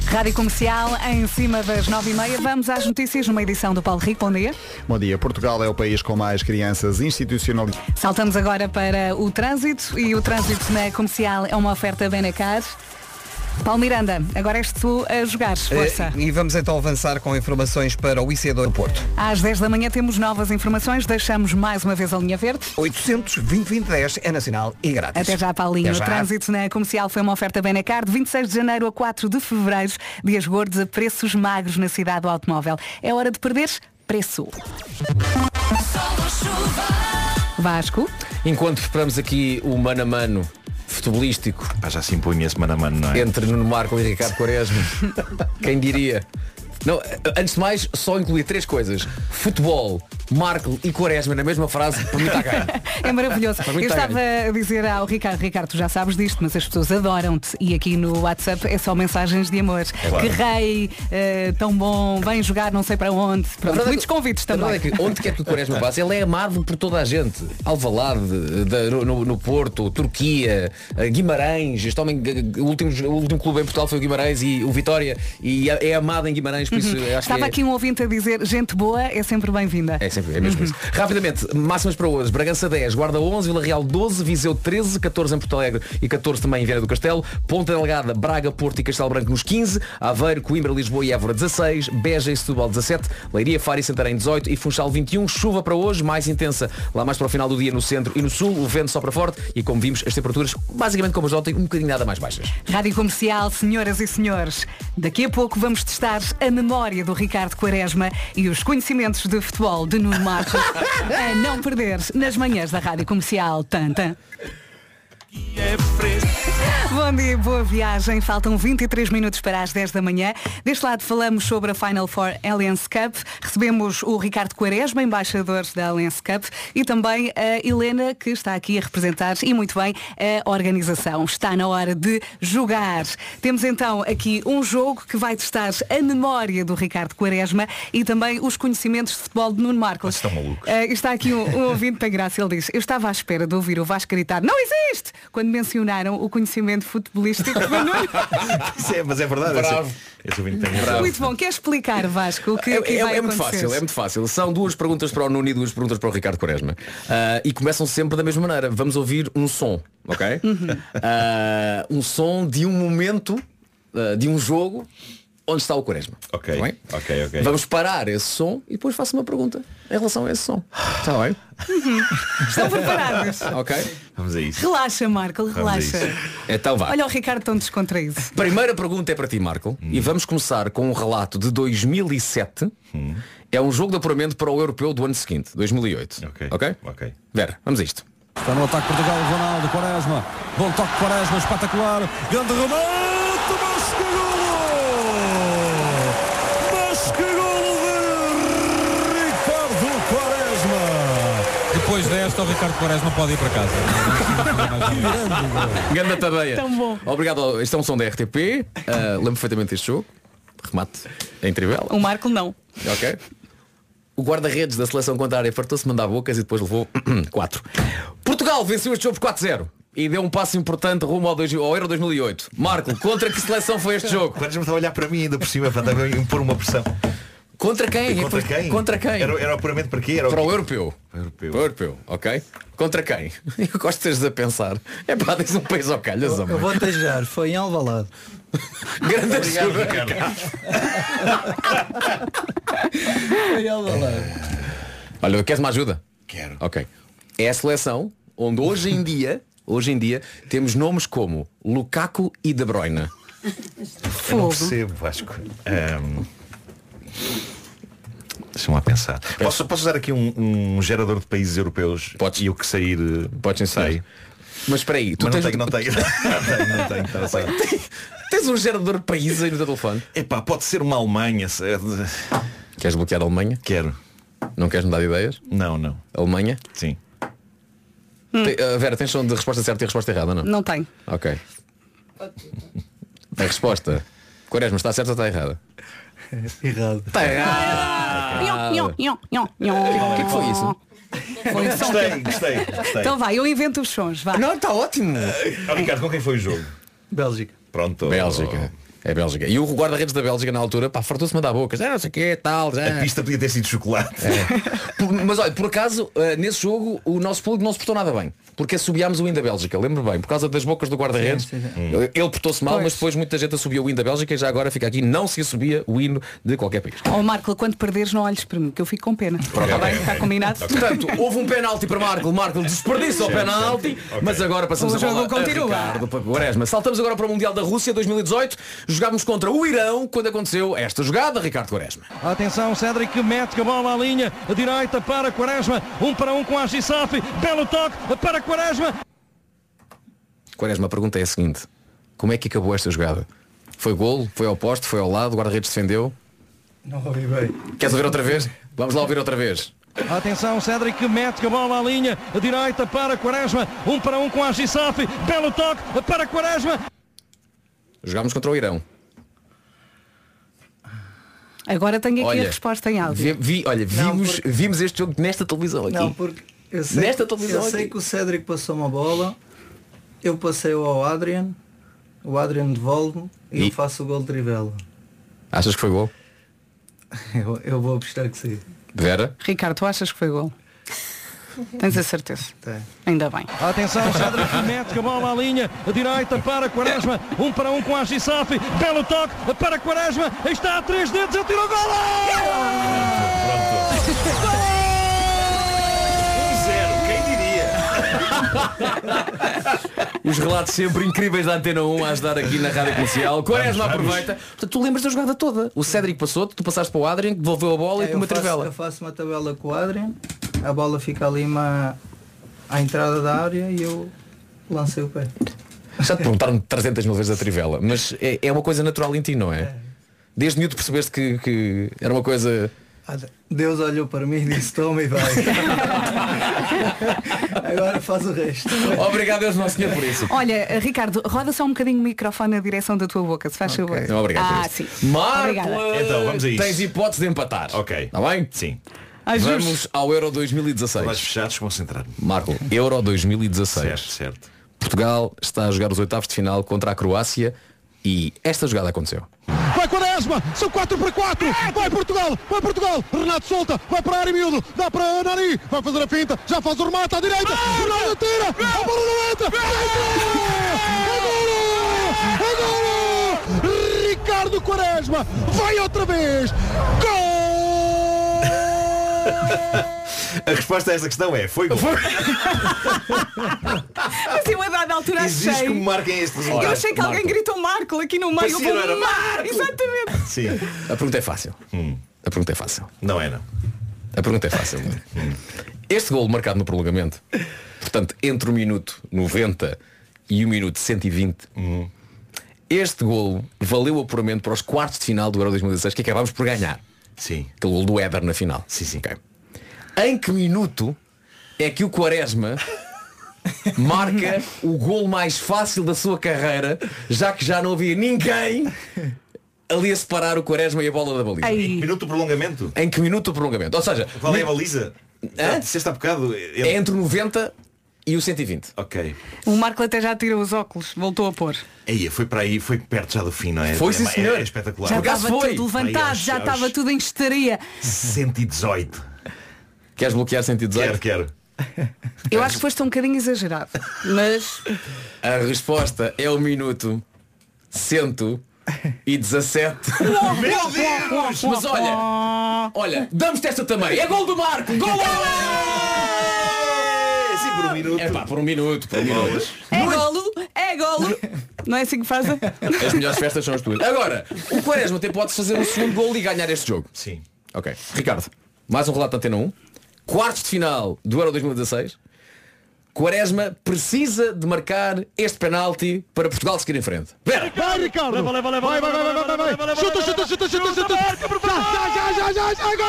Rádio Comercial, em cima das 9h30. Vamos às notícias numa edição do Paulo Rico. Bom dia. Bom dia. Portugal é o país com mais crianças institucionalizadas. Saltamos agora para o trânsito e o trânsito na comercial é uma oferta Benacar. Paulo Miranda, agora és tu a jogar. Força. Eh, E vamos então avançar com informações para o IC2 do Porto. Às 10 da manhã temos novas informações. Deixamos mais uma vez a linha verde. 800 2010 é nacional e grátis. Até já, Paulinho. Até O já. trânsito na comercial foi uma oferta Benacar de 26 de janeiro a 4 de fevereiro. Dias gordos a preços magros na cidade do automóvel. É hora de perder preço. Vasco. Enquanto preparamos aqui o mano a mano futebolístico. Pá, já se impunha esse mano a mano, não é? Entre Nuno Marco e Ricardo Quaresma. Quem diria? Não, antes de mais, só incluir três coisas. Futebol, Marco e Quaresma na mesma frase, para mim está ganho. É maravilhoso. Eu está estava a dizer ao Ricardo, Ricardo, tu já sabes disto, mas as pessoas adoram-te e aqui no WhatsApp é só mensagens de amor. É claro. que rei, eh, tão bom, vem jogar não sei para onde. Pronto, é muitos convites A também. é que onde quer que o Quaresma passe, ele é amado por toda a gente. Alvalade, da- no, no- no Porto, Turquia, eh, Guimarães, este homem, eh, o último, o último clube em Portugal foi o Guimarães e o Vitória e é é amado em Guimarães, por isso Uhum. acho Estava que é, aqui um ouvinte a dizer, gente boa é sempre bem-vinda. é sempre é mesmo isso. Rapidamente, máximas para hoje. Bragança 10, Guarda 11, Vila Real 12, Viseu 13, 14 em Porto Alegre e 14 também em Vieira do Castelo, Ponta Delgada, Braga, Porto e Castelo Branco nos 15, Aveiro, Coimbra, Lisboa e Évora 16, Beja e Setúbal 17, Leiria, Faro e Santarém 18 e Funchal 21. Chuva para hoje, mais intensa lá mais para o final do dia no centro e no sul, o vento sopra forte e como vimos as temperaturas basicamente como as de ontem, um bocadinho nada mais baixas. Rádio Comercial, senhoras e senhores, daqui a pouco vamos testar a memória do Ricardo Quaresma e os conhecimentos de futebol de Nuno Marcos a não perder nas manhãs da Rádio Comercial. Tanta. Bom dia, boa viagem. Faltam 23 minutos para as 10 da manhã. Deste lado falamos sobre a Final Four Alliance Cup. Recebemos o Ricardo Quaresma, embaixador da Alliance Cup, e também a Helena, que está aqui a representar, e muito bem, a organização. Está na hora de jogar. Temos então aqui um jogo que vai testar a memória do Ricardo Quaresma e também os conhecimentos de futebol de Nuno Marcos. Estão malucos. Eh, está aqui um, um ouvinte tem graça, ele diz, eu estava à espera de ouvir o Vasco gritar, não existe! Quando mencionaram o conhecimento futebolístico do Nuno. É, mas é verdade. Bravo. Esse, esse ouvinte tem razão. Muito bom, quer explicar, Vasco, o que, É, que é- vai é muito fácil, é muito fácil. São duas perguntas para o Nuno e duas perguntas para o Ricardo Quaresma. Ah, e começam sempre da mesma maneira. Vamos ouvir um som, ok? Uhum. Ah, um som de um momento, ah, de um jogo, onde está o Quaresma. Ok, bem? ok, ok. Vamos parar esse som e depois faço uma pergunta em relação a esse som. Está bem? Uhum. Estão preparados? Ok? Vamos a isso. Relaxa, Marco, relaxa. Então vá. Olha o Ricardo tão descontraído. Primeira pergunta é para ti, Marco. Hum. E vamos começar com um relato de 2007. É um jogo de apuramento para o europeu do ano seguinte, 2008. Ok? Ok. Ok. Vera, vamos a isto. Está no ataque Portugal, Ronaldo, Quaresma. Bom toque Quaresma, espetacular. Grande remate, mas que golo! Mas que golo de Ricardo Quaresma! Depois desta, o Ricardo Quaresma pode ir para casa. Ganda tabeia. Tão bom. Obrigado. Este é um som da RTP. Ah, lembro perfeitamente deste jogo. Remate em trivela. O Marco não. Ok. O guarda-redes da seleção contrária fartou-se mandar bocas e depois levou 4. Portugal venceu este jogo por 4-0 e deu um passo importante rumo ao, dois- ao Euro 2008. Marco, contra que seleção foi este jogo? Quando me a olhar para mim ainda por cima, para a impor uma pressão. Contra quem? Contra É, quem? Contra quem? Era, era apuramento para quê? Era Para quê? o europeu. Europeu. Para o europeu, ok? Contra quem? Eu gosto de teres a pensar. É pá, diz um país ao calhas, Eu, homem. eu vou tejar, foi em Alvalade. Grande Obrigado, ajuda. Ricardo. Foi em Alvalade. Olha, queres uma ajuda? Quero. Ok. É a seleção onde hoje em dia, hoje em dia, temos nomes como Lukaku e De Bruyne. Eu não percebo, Vasco. Ahm, Deixa-me lá pensar. Posso, posso usar aqui um, um gerador de países europeus e o que sair. Podes sei. Mas espera aí, tu Mas tens... não tenho, não tenho. não tenho, não tenho. Tá certo. Tens um gerador de países aí no teu telefone? Epá, pode ser uma Alemanha. se- é Queres bloquear a Alemanha? Quero. Não queres mudar de ideias? Não, não. Alemanha? Sim. Te- ah, Vera, tens som de resposta certa e resposta errada, não? Não tem. Ok. A resposta. Quaresma, está certa ou está errada? Errado. Está nhon, nhon. O que é que foi isso? Foi Gostei, gostei, gostei. Então vai, eu invento os sons, vai. Não, está ótimo. Ó, Ricardo, com quem foi o jogo? Bélgica. Pronto. Bélgica. É Bélgica. E o guarda-redes da Bélgica na altura, pá, fartou-se mandar bocas. Ah, não sei o que, tal, já. A pista podia ter sido chocolate. Por- Mas olha, por acaso, eh, nesse jogo, o nosso público não se portou nada bem. Porque assobiámos o hino da Bélgica, lembro bem, por causa das bocas do guarda-redes. Ele portou-se mal, Pois. mas depois muita gente assobia o hino da Bélgica e já agora fica aqui, não se assobia o hino de qualquer país. Ó Marco, quando perderes não olhes para mim, que eu fico com pena. Pronto, Está bem? Está combinado? Portanto, houve um penalti para Marco, Marco desperdiça o penalti, certo. Ok. mas agora passamos O a bola jogo continua. a Ricardo Quaresma. Saltamos agora para o Mundial da Rússia 2018. Jogámos contra o Irão quando aconteceu esta jogada, Ricardo Quaresma. Atenção, Cédric mete a bola à linha, a direita para Quaresma, um para um com a Gisaf, belo toque para Quaresma. Quaresma, a pergunta é a seguinte. Como é que acabou esta jogada? Foi golo? Foi ao poste? Foi ao lado? O guarda-redes defendeu? Não ouvi bem. Queres ouvir outra vez? Vamos lá ouvir outra vez. Atenção, Cédric mete a bola à linha direita para Quaresma. Um para um com a Gisafi. Belo toque para Quaresma. Jogámos contra o Irão. Agora tenho aqui Olha, a resposta em áudio. Vi, vi- olha, Não, vimos, porque- vimos este jogo nesta televisão aqui. Não, porque eu sei, Nesta televisão eu sei aqui. que o Cédric passou uma bola, eu passei ao Adrian, o Adrian devolve-me e, E? eu faço o gol de trivela. Achas que foi gol? Eu, eu vou apostar que sim. Vera? Ricardo, tu achas que foi gol? Tens a certeza? Tem. Ainda bem. Atenção, Cédric mete a bola à linha direita para Quaresma. Um para um com a Gisafi. Belo toque para Quaresma. Está a três dedos, ele tira o golo! Um Os relatos sempre incríveis da Antena 1 a ajudar aqui na Rádio Comercial. Quaresma vamos. aproveita. Portanto, tu lembras da jogada toda. O Cédric passou, tu passaste para o Adrien, que devolveu a bola e É, tu uma eu, faço, trivela. eu faço uma tabela com o Adrian, a bola fica ali uma, à entrada da área e eu lancei o pé. Já te perguntaram 300 mil vezes a trivela, mas é, é uma coisa natural em ti, não é? Desde miúdo percebeste que, que era uma coisa. Deus olhou para mim e disse, toma e vai. Agora faz o resto. Obrigado Deus Nosso Senhor por isso. Olha, Ricardo, roda só um bocadinho o microfone na direção da tua boca, se faz favor. Não, obrigado Ah, sim. Marco, Obrigada. Então, vamos a isso. Tens hipótese de empatar. Ok. Está bem? Sim. Ai, Vamos ao Euro 2016. Olhos fechados, concentrar. Marco, Euro 2016. Certo, certo. Portugal está a jogar os oitavos de final contra a Croácia e esta jogada aconteceu. Vai Quaresma, são 4 para 4. Vai Portugal, vai Portugal. Renato solta, vai para a área miúdo, dá para Nani, vai fazer a finta, já faz o remate à direita. Ronaldo tira, a bola não entra. É golo! É golo! Ricardo Quaresma, vai outra vez. A resposta a essa questão é, foi gol. Mas eu a dada altura Exige achei. que me marquem este resultado. Eu achei que alguém Marco. gritou Marco aqui no meio. Parecia, não era? Marco! Exatamente. Sim. A pergunta é fácil. A pergunta é fácil. Não é, não. A pergunta é fácil. Este gol marcado no prolongamento, portanto, entre o minuto 90 e o minuto 120, este gol valeu o apuramento para os quartos de final do Euro 2016 que acabámos por ganhar. Sim. Aquele gol do Éder na final. Sim, sim. Em que minuto é que o Quaresma marca o gol mais fácil da sua carreira, já que já não havia ninguém ali a separar o Quaresma e a bola da baliza. Em minuto de prolongamento. Em que minuto o prolongamento? Ou seja, Qual é a baliza? Hã? Disseste há bocado. é entre o 90 e o 120. Ok. O Marco até já tira os óculos, voltou a pôr. Aí, foi para aí, foi perto já do fim, não é? Foi, é, sim, é- senhor. é espetacular. Já Por acaso estava foi. tudo levantado, Aí, aos- já aos- estava tudo em estaria. 118. Queres bloquear 118? Quero, quero. Eu acho que foste um bocadinho exagerado. Mas A resposta é o minuto 117. Meu Deus! Mas olha, olha, damos-te esta também. É gol do Marco! Gol! Sim, por um minuto. É pá, por um minuto, por um minuto. é golo, é golo. Não é assim que fazem? As melhores festas são as tuas. Agora, o Quaresma tem pode fazer um segundo gol e ganhar este jogo. Sim. Ok. Ricardo, mais um relato da Antena 1. Quartos de final do Euro 2016. Quaresma precisa de marcar este penalti para Portugal seguir em frente. Vera! Vai Ricardo, leva, leva, leva, vai, vai, vai, vai, vai, vai. Chuta, chuta, chuta, chuta, chuta. Já, já, já, já, já, gol!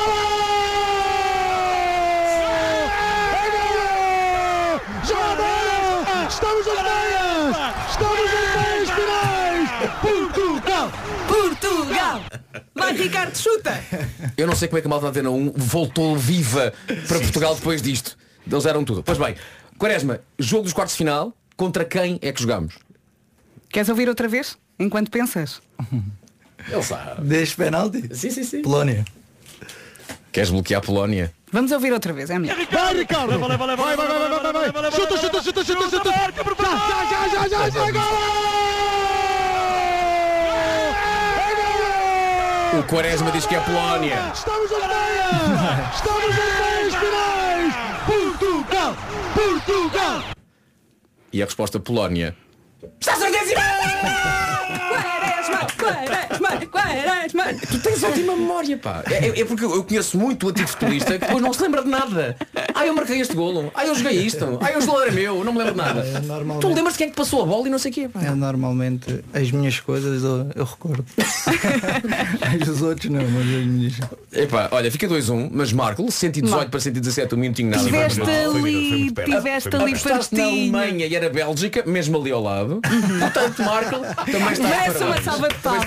É gol! Jogador! Estamos nas meias! Estamos nas meias finais! Portugal! Portugal! Vai Ricardo, chuta! Eu não sei como é que a malta da Antena 1 voltou viva para Portugal depois disto. Eles eram tudo. Pois bem, Quaresma, jogo dos quartos de final, contra quem é que jogamos? Queres ouvir outra vez? Enquanto pensas? Ele sabe. Deixe penalti? Sim, sim, sim. Polónia. Queres bloquear a Polónia? Vamos ouvir outra vez, é melhor. Vai Ricardo! Vai, vai, vai, vai, vai, vai, vai. Chuta, chuta, chuta, chuta, chuta. Já, já, já, já, já, já, gol! É gol! O Quaresma diz que é Polónia. Estamos nas meias! Estamos nas meias finais! Portugal! Portugal! E a resposta Polónia. Está certeza! Quaresma, Quaresma, Quaresma! Tu tens ótima memória, pá. É, é porque eu conheço muito o antigo futebolista que depois não se lembra de nada. Ai, eu marquei este golo. Ai, eu joguei isto. Ai, o jogador é meu. Não me lembro de nada. É, normalmente- Tu lembras quem é que passou a bola e não sei o quê? pá? É, normalmente as minhas coisas eu, eu recordo. as dos outros não, mas as minhas. Epá, olha, fica 2-1, mas Marco, 118 Marco. para 117, o minutinho nada. Tiveste ali, tiveste ali Apostaste na pertinho. Alemanha e era Bélgica, mesmo ali ao lado. Portanto, Marco, também está Merece uma salva de palmas.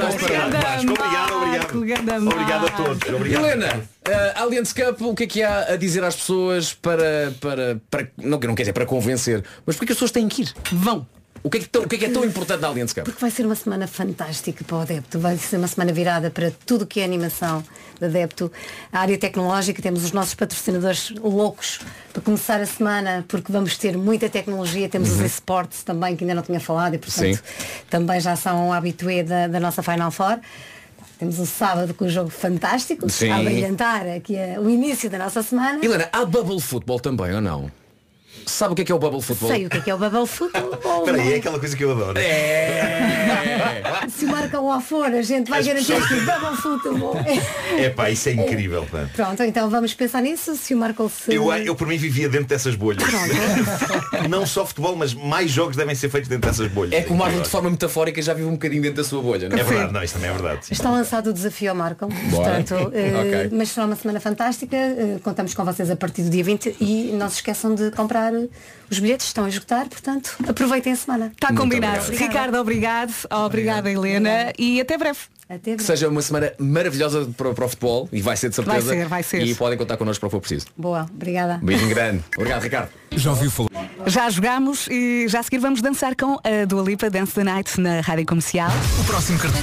Obrigado, Ganda Obrigado, obrigado. Obrigado a todos. Obrigado. Helena, uh, Allianz Cup, o que é que há a dizer às pessoas para, para, para não, não quer dizer para convencer, mas porque as pessoas têm que ir? Vão. O que é que, tão- o que, é, que é tão importante na Allianz Cup? Porque vai ser uma semana fantástica para o adepto. Vai ser uma semana virada para tudo o que é animação de adepto. A área tecnológica, temos os nossos patrocinadores loucos para começar a semana, porque vamos ter muita tecnologia. Temos os esportes também, que ainda não tinha falado, e portanto Sim. também já são um habitué da, da nossa Final Four. Temos o sábado com o jogo fantástico, Sim. a brilhantar aqui é o início da nossa semana. Helena, há bubble futebol também ou não? Sabe o que é que é o bubble futebol? Sei o que é que é o Bubble Football. Espera aí, é aquela coisa que eu adoro. É. Se marcam lá fora, a gente vai As garantir pessoas- que o Bubble Football. É pá, isso é incrível, pá. Pronto, então vamos pensar nisso. Se o Marco se. Eu, eu por mim vivia dentro dessas bolhas. Não só futebol, mas mais jogos devem ser feitos dentro dessas bolhas. É que o Marco de forma metafórica já vive um bocadinho dentro da sua bolha, não é? É verdade, não, isso também é verdade. sim. Está lançado o desafio ao Marco. Portanto, eh, Ok. mas será uma semana fantástica. Eh, contamos com vocês a partir do dia 20 e não se esqueçam de comprar eh, os bilhetes, estão a esgotar, portanto, aproveitem a semana. Está combinado. obrigado. Ricardo, obrigado. Obrigada, Helena. E até breve. Até Que seja uma semana maravilhosa para, para o futebol e vai ser de certeza. Vai ser, vai ser. E podem contar connosco para o que for preciso. Boa, obrigada. Beijinho grande. Obrigado, Ricardo. Já ouviu falar? Já jogámos e já a seguir vamos dançar com a Dua Lipa Dance the Night na Rádio Comercial. O próximo cartão.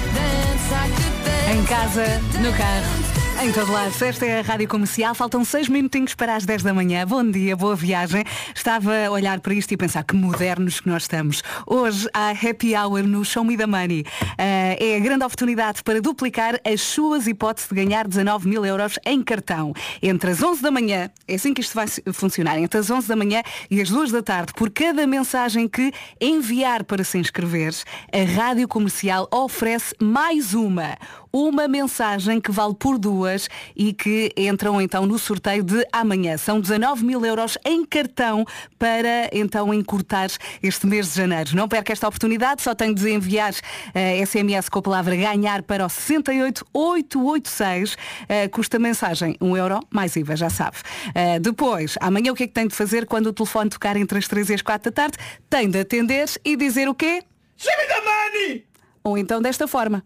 Em casa, no carro, em todo lado. Esta é a Rádio Comercial. Faltam seis minutinhos para as 10 da manhã. Bom dia, boa viagem. Estava a olhar para isto e pensar que modernos que nós estamos. Hoje há Happy Hour no Show Me the Money. Ah, é a grande oportunidade para duplicar as suas hipóteses de ganhar 19 mil euros em cartão. Entre as 11 da manhã, é assim que isto vai funcionar, entre as 11 da manhã e as 2 da tarde, por cada mensagem que enviar para se inscrever, a Rádio Comercial oferece mais uma. Uma mensagem que vale por duas e que entram então no sorteio de amanhã. São 19 mil euros em cartão para então encurtar este mês de janeiro. Não perca esta oportunidade, só tem de enviar eh, SMS com a palavra ganhar para o 68886. Eh, custa a mensagem 1 euro mais IVA, já sabe. Eh, depois, amanhã o que é que tem de fazer quando o telefone tocar entre as 3 e as 4 da tarde? Tem de atender e dizer o quê? Me the money! Ou então desta forma.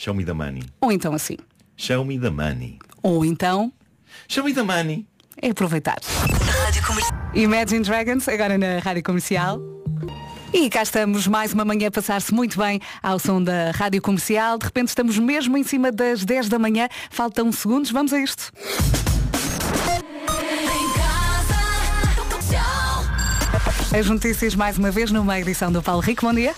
Show me the money. Ou então assim. Show me the money. Ou então Show me the money. é aproveitar. Imagine Dragons, agora na Rádio Comercial. E cá estamos, mais uma manhã a passar-se muito bem ao som da Rádio Comercial. De repente estamos mesmo em cima das 10 da manhã. Faltam segundos, vamos a isto. As notícias mais uma vez numa edição do Paulo Rico. Bom dia.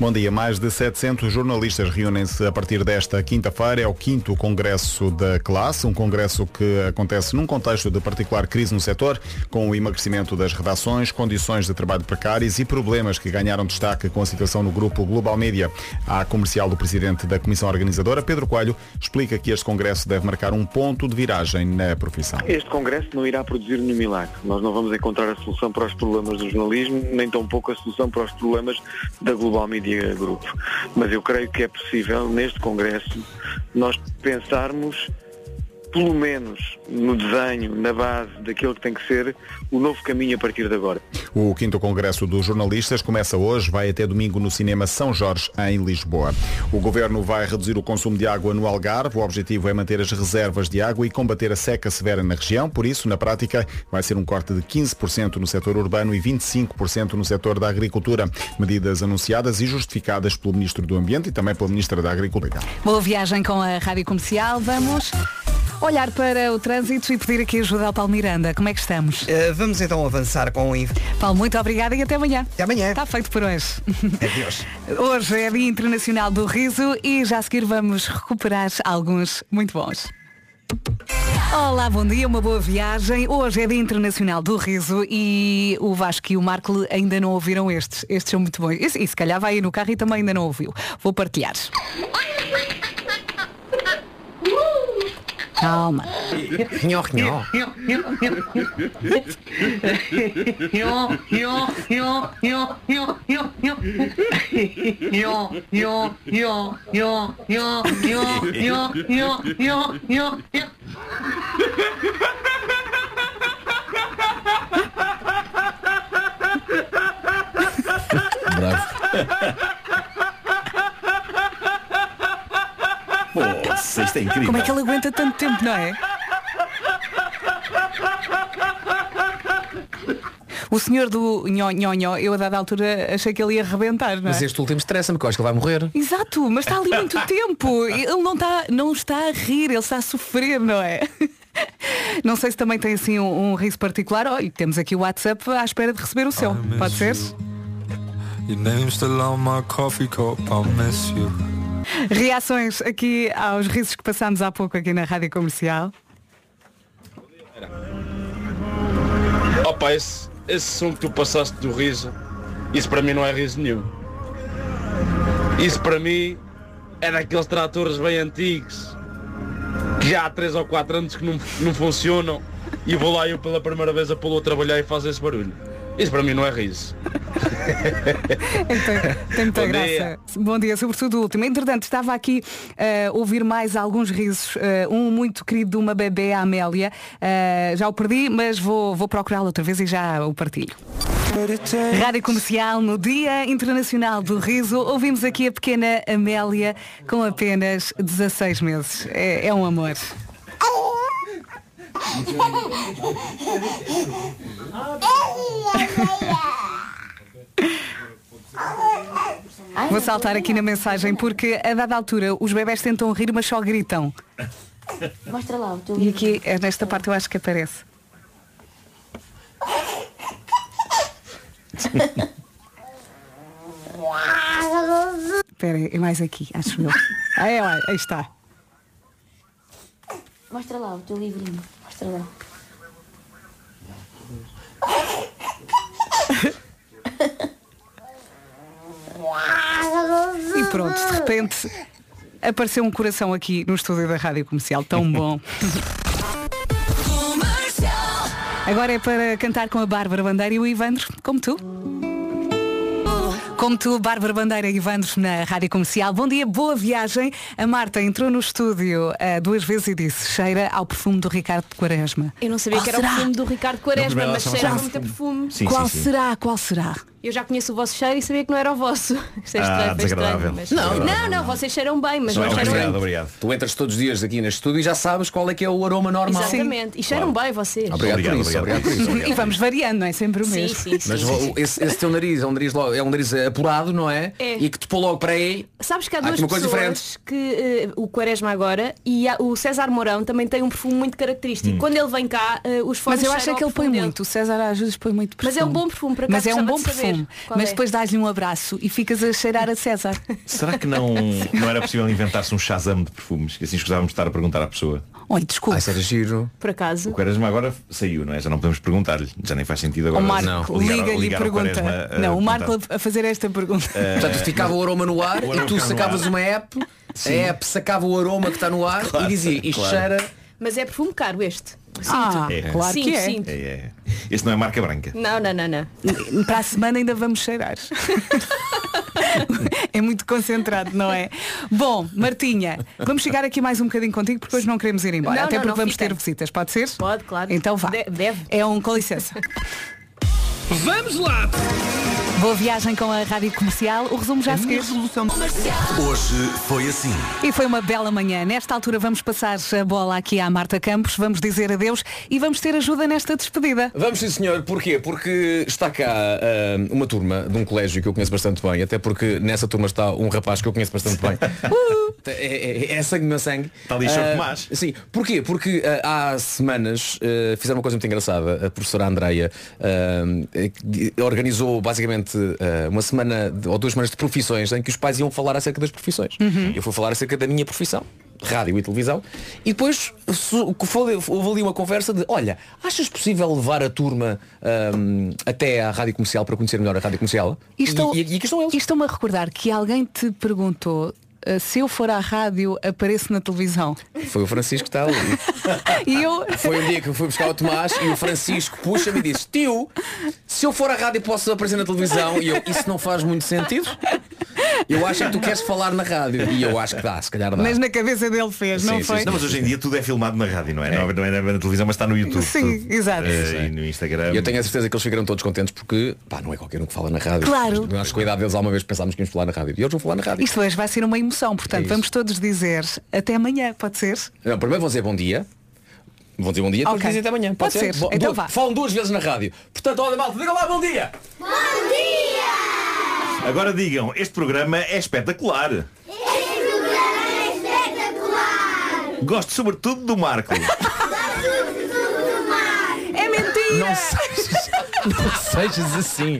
Bom dia. Mais de 700 jornalistas reúnem-se a partir desta quinta-feira. É o quinto congresso da classe, um congresso que acontece num contexto de particular crise no setor, com o emagrecimento das redações, condições de trabalho precárias e problemas que ganharam destaque com a situação no grupo Global Media. A comercial do presidente da comissão organizadora, Pedro Coelho, explica que este congresso deve marcar um ponto de viragem na profissão. Este congresso não irá produzir nenhum milagre. Nós não vamos encontrar a solução para os problemas do jornalismo, nem tampouco a solução para os problemas da Global Media Group. Mas eu creio que é possível, neste congresso, nós pensarmos pelo menos no desenho, na base daquilo que tem que ser o novo caminho a partir de agora. O quinto congresso dos jornalistas começa hoje, vai até domingo no cinema São Jorge, em Lisboa. O governo vai reduzir o consumo de água no Algarve. O objetivo é manter as reservas de água e combater a seca severa na região. Por isso, na prática, vai ser um corte de 15% no setor urbano e 25% no setor da agricultura. Medidas anunciadas e justificadas pelo Ministro do Ambiente e também pela Ministra da Agricultura. Boa viagem com a Rádio Comercial. Vamos olhar para o trânsito e pedir aqui ajuda ao Paulo Miranda. Como é que estamos? Eh, vamos então avançar com o... inf- Paulo, muito obrigada e até amanhã. Até amanhã. Está feito por hoje. Adeus. Hoje é Dia Internacional do Riso e já a seguir vamos recuperar alguns muito bons. Olá, bom dia, uma boa viagem. Hoje é Dia Internacional do Riso e o Vasco e o Marco ainda não ouviram estes. Estes são muito bons. E, e se calhar vai aí no carro e também ainda não ouviu. Vou partilhar. Calma. Nho, nho. Pô, isto é incrível. Como é que ele aguenta tanto tempo, não é? O senhor do nho, nho, nho, eu a dada altura achei que ele ia arrebentar, não é? Mas este último estressa-me, que eu acho que ele vai morrer. Exato, mas está ali muito tempo. Ele não está, não está a rir, ele está a sofrer, não é? Não sei se também tem assim um, um riso particular. Olha, temos aqui o WhatsApp à espera de receber o seu. Pode ser? Your name's still on my coffee cup, I'll miss you. Reações aqui aos risos que passámos há pouco aqui na Rádio Comercial. Opa, esse, esse som que tu passaste do riso, isso para mim não é riso nenhum. Isso para mim é daqueles tratores bem antigos, que já há 3 ou 4 anos que não, não funcionam, e vou lá eu pela primeira vez a pô-lo a trabalhar e fazer esse barulho. Isso para mim não é riso. Tem muita Bom graça. dia. Bom dia, sobretudo o último. Entretanto, estava aqui eh, a ouvir mais alguns risos. eh, um muito querido de uma bebê, a Amélia. Eh, já o perdi, mas vou, vou procurá-lo outra vez e já o partilho. Rádio Comercial, no Dia Internacional do Riso, ouvimos aqui a pequena Amélia com apenas 16 meses. É, é um amor. Vou saltar aqui na mensagem porque a dada altura os bebés tentam rir, mas só gritam. Mostra lá o teu E aqui, é nesta parte, eu acho que aparece. Espera aí, é mais aqui, acho eu. Aí, olha, aí está. Mostra lá o teu livrinho. Mostra lá. E pronto, de repente apareceu um coração aqui no estúdio da Rádio Comercial, tão bom. Agora é para cantar com a Bárbara Bandeira e o Ivandro, como tu. Como tu, Bárbara Bandeira e Ivandro na Rádio Comercial. Bom dia, boa viagem. A Marta entrou no estúdio ah, duas vezes e disse cheira ao perfume do Ricardo de Quaresma. Eu não sabia Qual que era será? o perfume do Ricardo Quaresma, mas cheira muito a perfume. Sim, qual sim, sim. será? Qual será? Eu já conheço o vosso cheiro e sabia que não era o vosso. Isto é Ah, estranho, desagradável. estranho. Mas... Não, não, não, vocês cheiram bem, mas não, cheiram obrigado, obrigado. Tu entras todos os dias aqui neste estúdio e já sabes qual é que é o aroma normal. Exatamente. E cheiram bem vocês. Obrigado, por isso, obrigado por isso. E vamos variando, não é sempre o Sim, mesmo. sim, sim. Mas o- esse, esse teu nariz é um nariz, logo- é um nariz apurado, não é? É. E que te pôs logo para aí. Sabes que há Há duas pessoas que eh, o Quaresma agora e há- o César Mourão também tem um perfume muito característico. Hum. Quando ele vem cá, eh, os fones Mas eu acho é que ele põe perfume muito, o César às vezes põe muito perfume. Mas é um bom perfume, por acaso Mas é um bom saber perfume. qual Mas é. depois dás-lhe um abraço e ficas a cheirar a César. Será que não, não era possível inventar-se um Shazam de perfumes? Que assim escusávamos de estar a perguntar à pessoa. Olha, desculpa. Ah, isso era giro. Por acaso. O Quaresma agora saiu, não é? Já não podemos perguntar-lhe. Já nem faz sentido O agora. Marco, ligar- liga-lhe e pergunta. Quaresma a não, o Marco a fazer esta pergunta. Eh, Portanto, ficava o aroma no ar O aroma e tu sacavas ar. uma app, Sim. a app sacava o aroma que está no ar Claro, e dizia, isto claro. cheira. Mas é perfume caro este. Ah, É. claro Sim, que é. sim. É, é. Este não é marca branca. Não, não, não, não. Para a semana ainda vamos cheirar. é muito concentrado, não é? Bom, Martinha, vamos chegar aqui mais um bocadinho contigo porque hoje não queremos ir embora. Não, até não, porque não, vamos fica. ter visitas, pode ser? Pode, claro. Então vá. De- deve. É um com licença. Vamos lá! Boa viagem com a Rádio Comercial. O resumo já a seguir. Hoje foi assim. E foi uma bela manhã. Nesta altura vamos passar a bola aqui à Marta Campos, vamos dizer adeus e vamos ter ajuda nesta despedida. Vamos sim senhor, porquê? Porque está cá ah, uma turma de um colégio que eu conheço bastante bem, até porque nessa turma está um rapaz que eu conheço bastante bem. Uh! é, é- é sangue meu sangue. Está ali Sr. Ah, Tomás. Sim, porquê? Porque ah, há semanas fizeram uma coisa muito engraçada. A professora Andreia organizou basicamente ah, uma semana ou duas semanas de profissões em que os pais iam falar acerca das profissões. Uhum. Eu fui falar acerca da minha profissão rádio e televisão e depois houve ali uma conversa de olha, achas possível levar a turma ahm, até à rádio comercial para conhecer melhor a rádio comercial? E e, e aqui estão eles. E estou-me a recordar que alguém te perguntou eh, se eu for à rádio, apareço na televisão. Foi o Francisco que está ali. E eu. Foi um dia que eu fui buscar o Tomás e o Francisco puxa-me e disse, tio, se eu for à rádio posso aparecer na televisão e eu, isso não faz muito sentido. Eu acho que tu queres falar na rádio. E eu acho que dá, se calhar dá. Mas na cabeça dele fez, não foi? Não, mas hoje em dia tudo é filmado na rádio, não é? Não, não é na televisão, mas está no YouTube. Sim, tudo. exato. Eh, e no Instagram. E eu tenho a certeza que eles ficaram todos contentes porque pá, não é qualquer um que fala na rádio. Claro. Nós com a idade deles alguma vez pensámos que íamos falar na rádio. E eles vão falar na rádio. Isto hoje vai ser uma emoção, portanto, É vamos todos dizer até amanhã, pode ser? Não, primeiro vão dizer bom dia. Vão dizer bom dia, depois Ok. dizem até amanhã. Pode ser. Bo- Então du- vá. Falam duas vezes na rádio. Portanto, olha malta, digam lá bom dia. Agora digam, este programa é espetacular. Gosto sobretudo do Marco. É mentira! Não sejas, não sejas assim.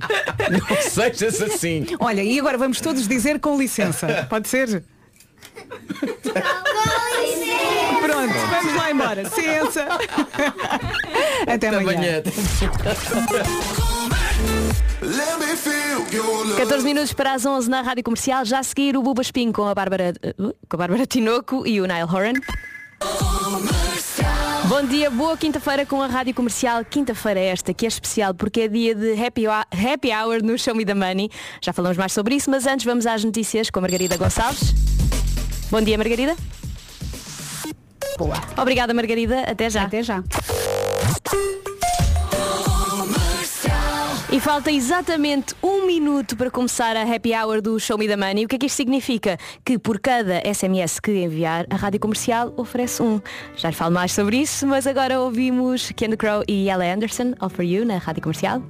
Não sejas assim. Olha, e agora vamos todos dizer com licença. Pode ser? Pronto, vamos lá embora. Ciência. Até amanhã. 14 minutos para as 11 na Rádio Comercial. Já a seguir o Buba Spin com a Bárbara, uh, com a Bárbara Tinoco e o Nile Horan. Bom dia, boa quinta-feira com a Rádio Comercial. Quinta-feira é esta, que é especial porque é dia de happy, happy Hour no Show Me the Money. Já falamos mais sobre isso, mas antes vamos às notícias com a Margarida Gonçalves. Bom dia, Margarida. Boa. Obrigada, Margarida. Até já. Até já. E falta exatamente um minuto para começar a happy hour do Show Me the Money. O que é que isto significa? Que por cada SMS que enviar, a Rádio Comercial oferece um. Já lhe falo mais sobre isso, mas agora ouvimos Ken Crow e Ella Anderson, All For You, na Rádio Comercial.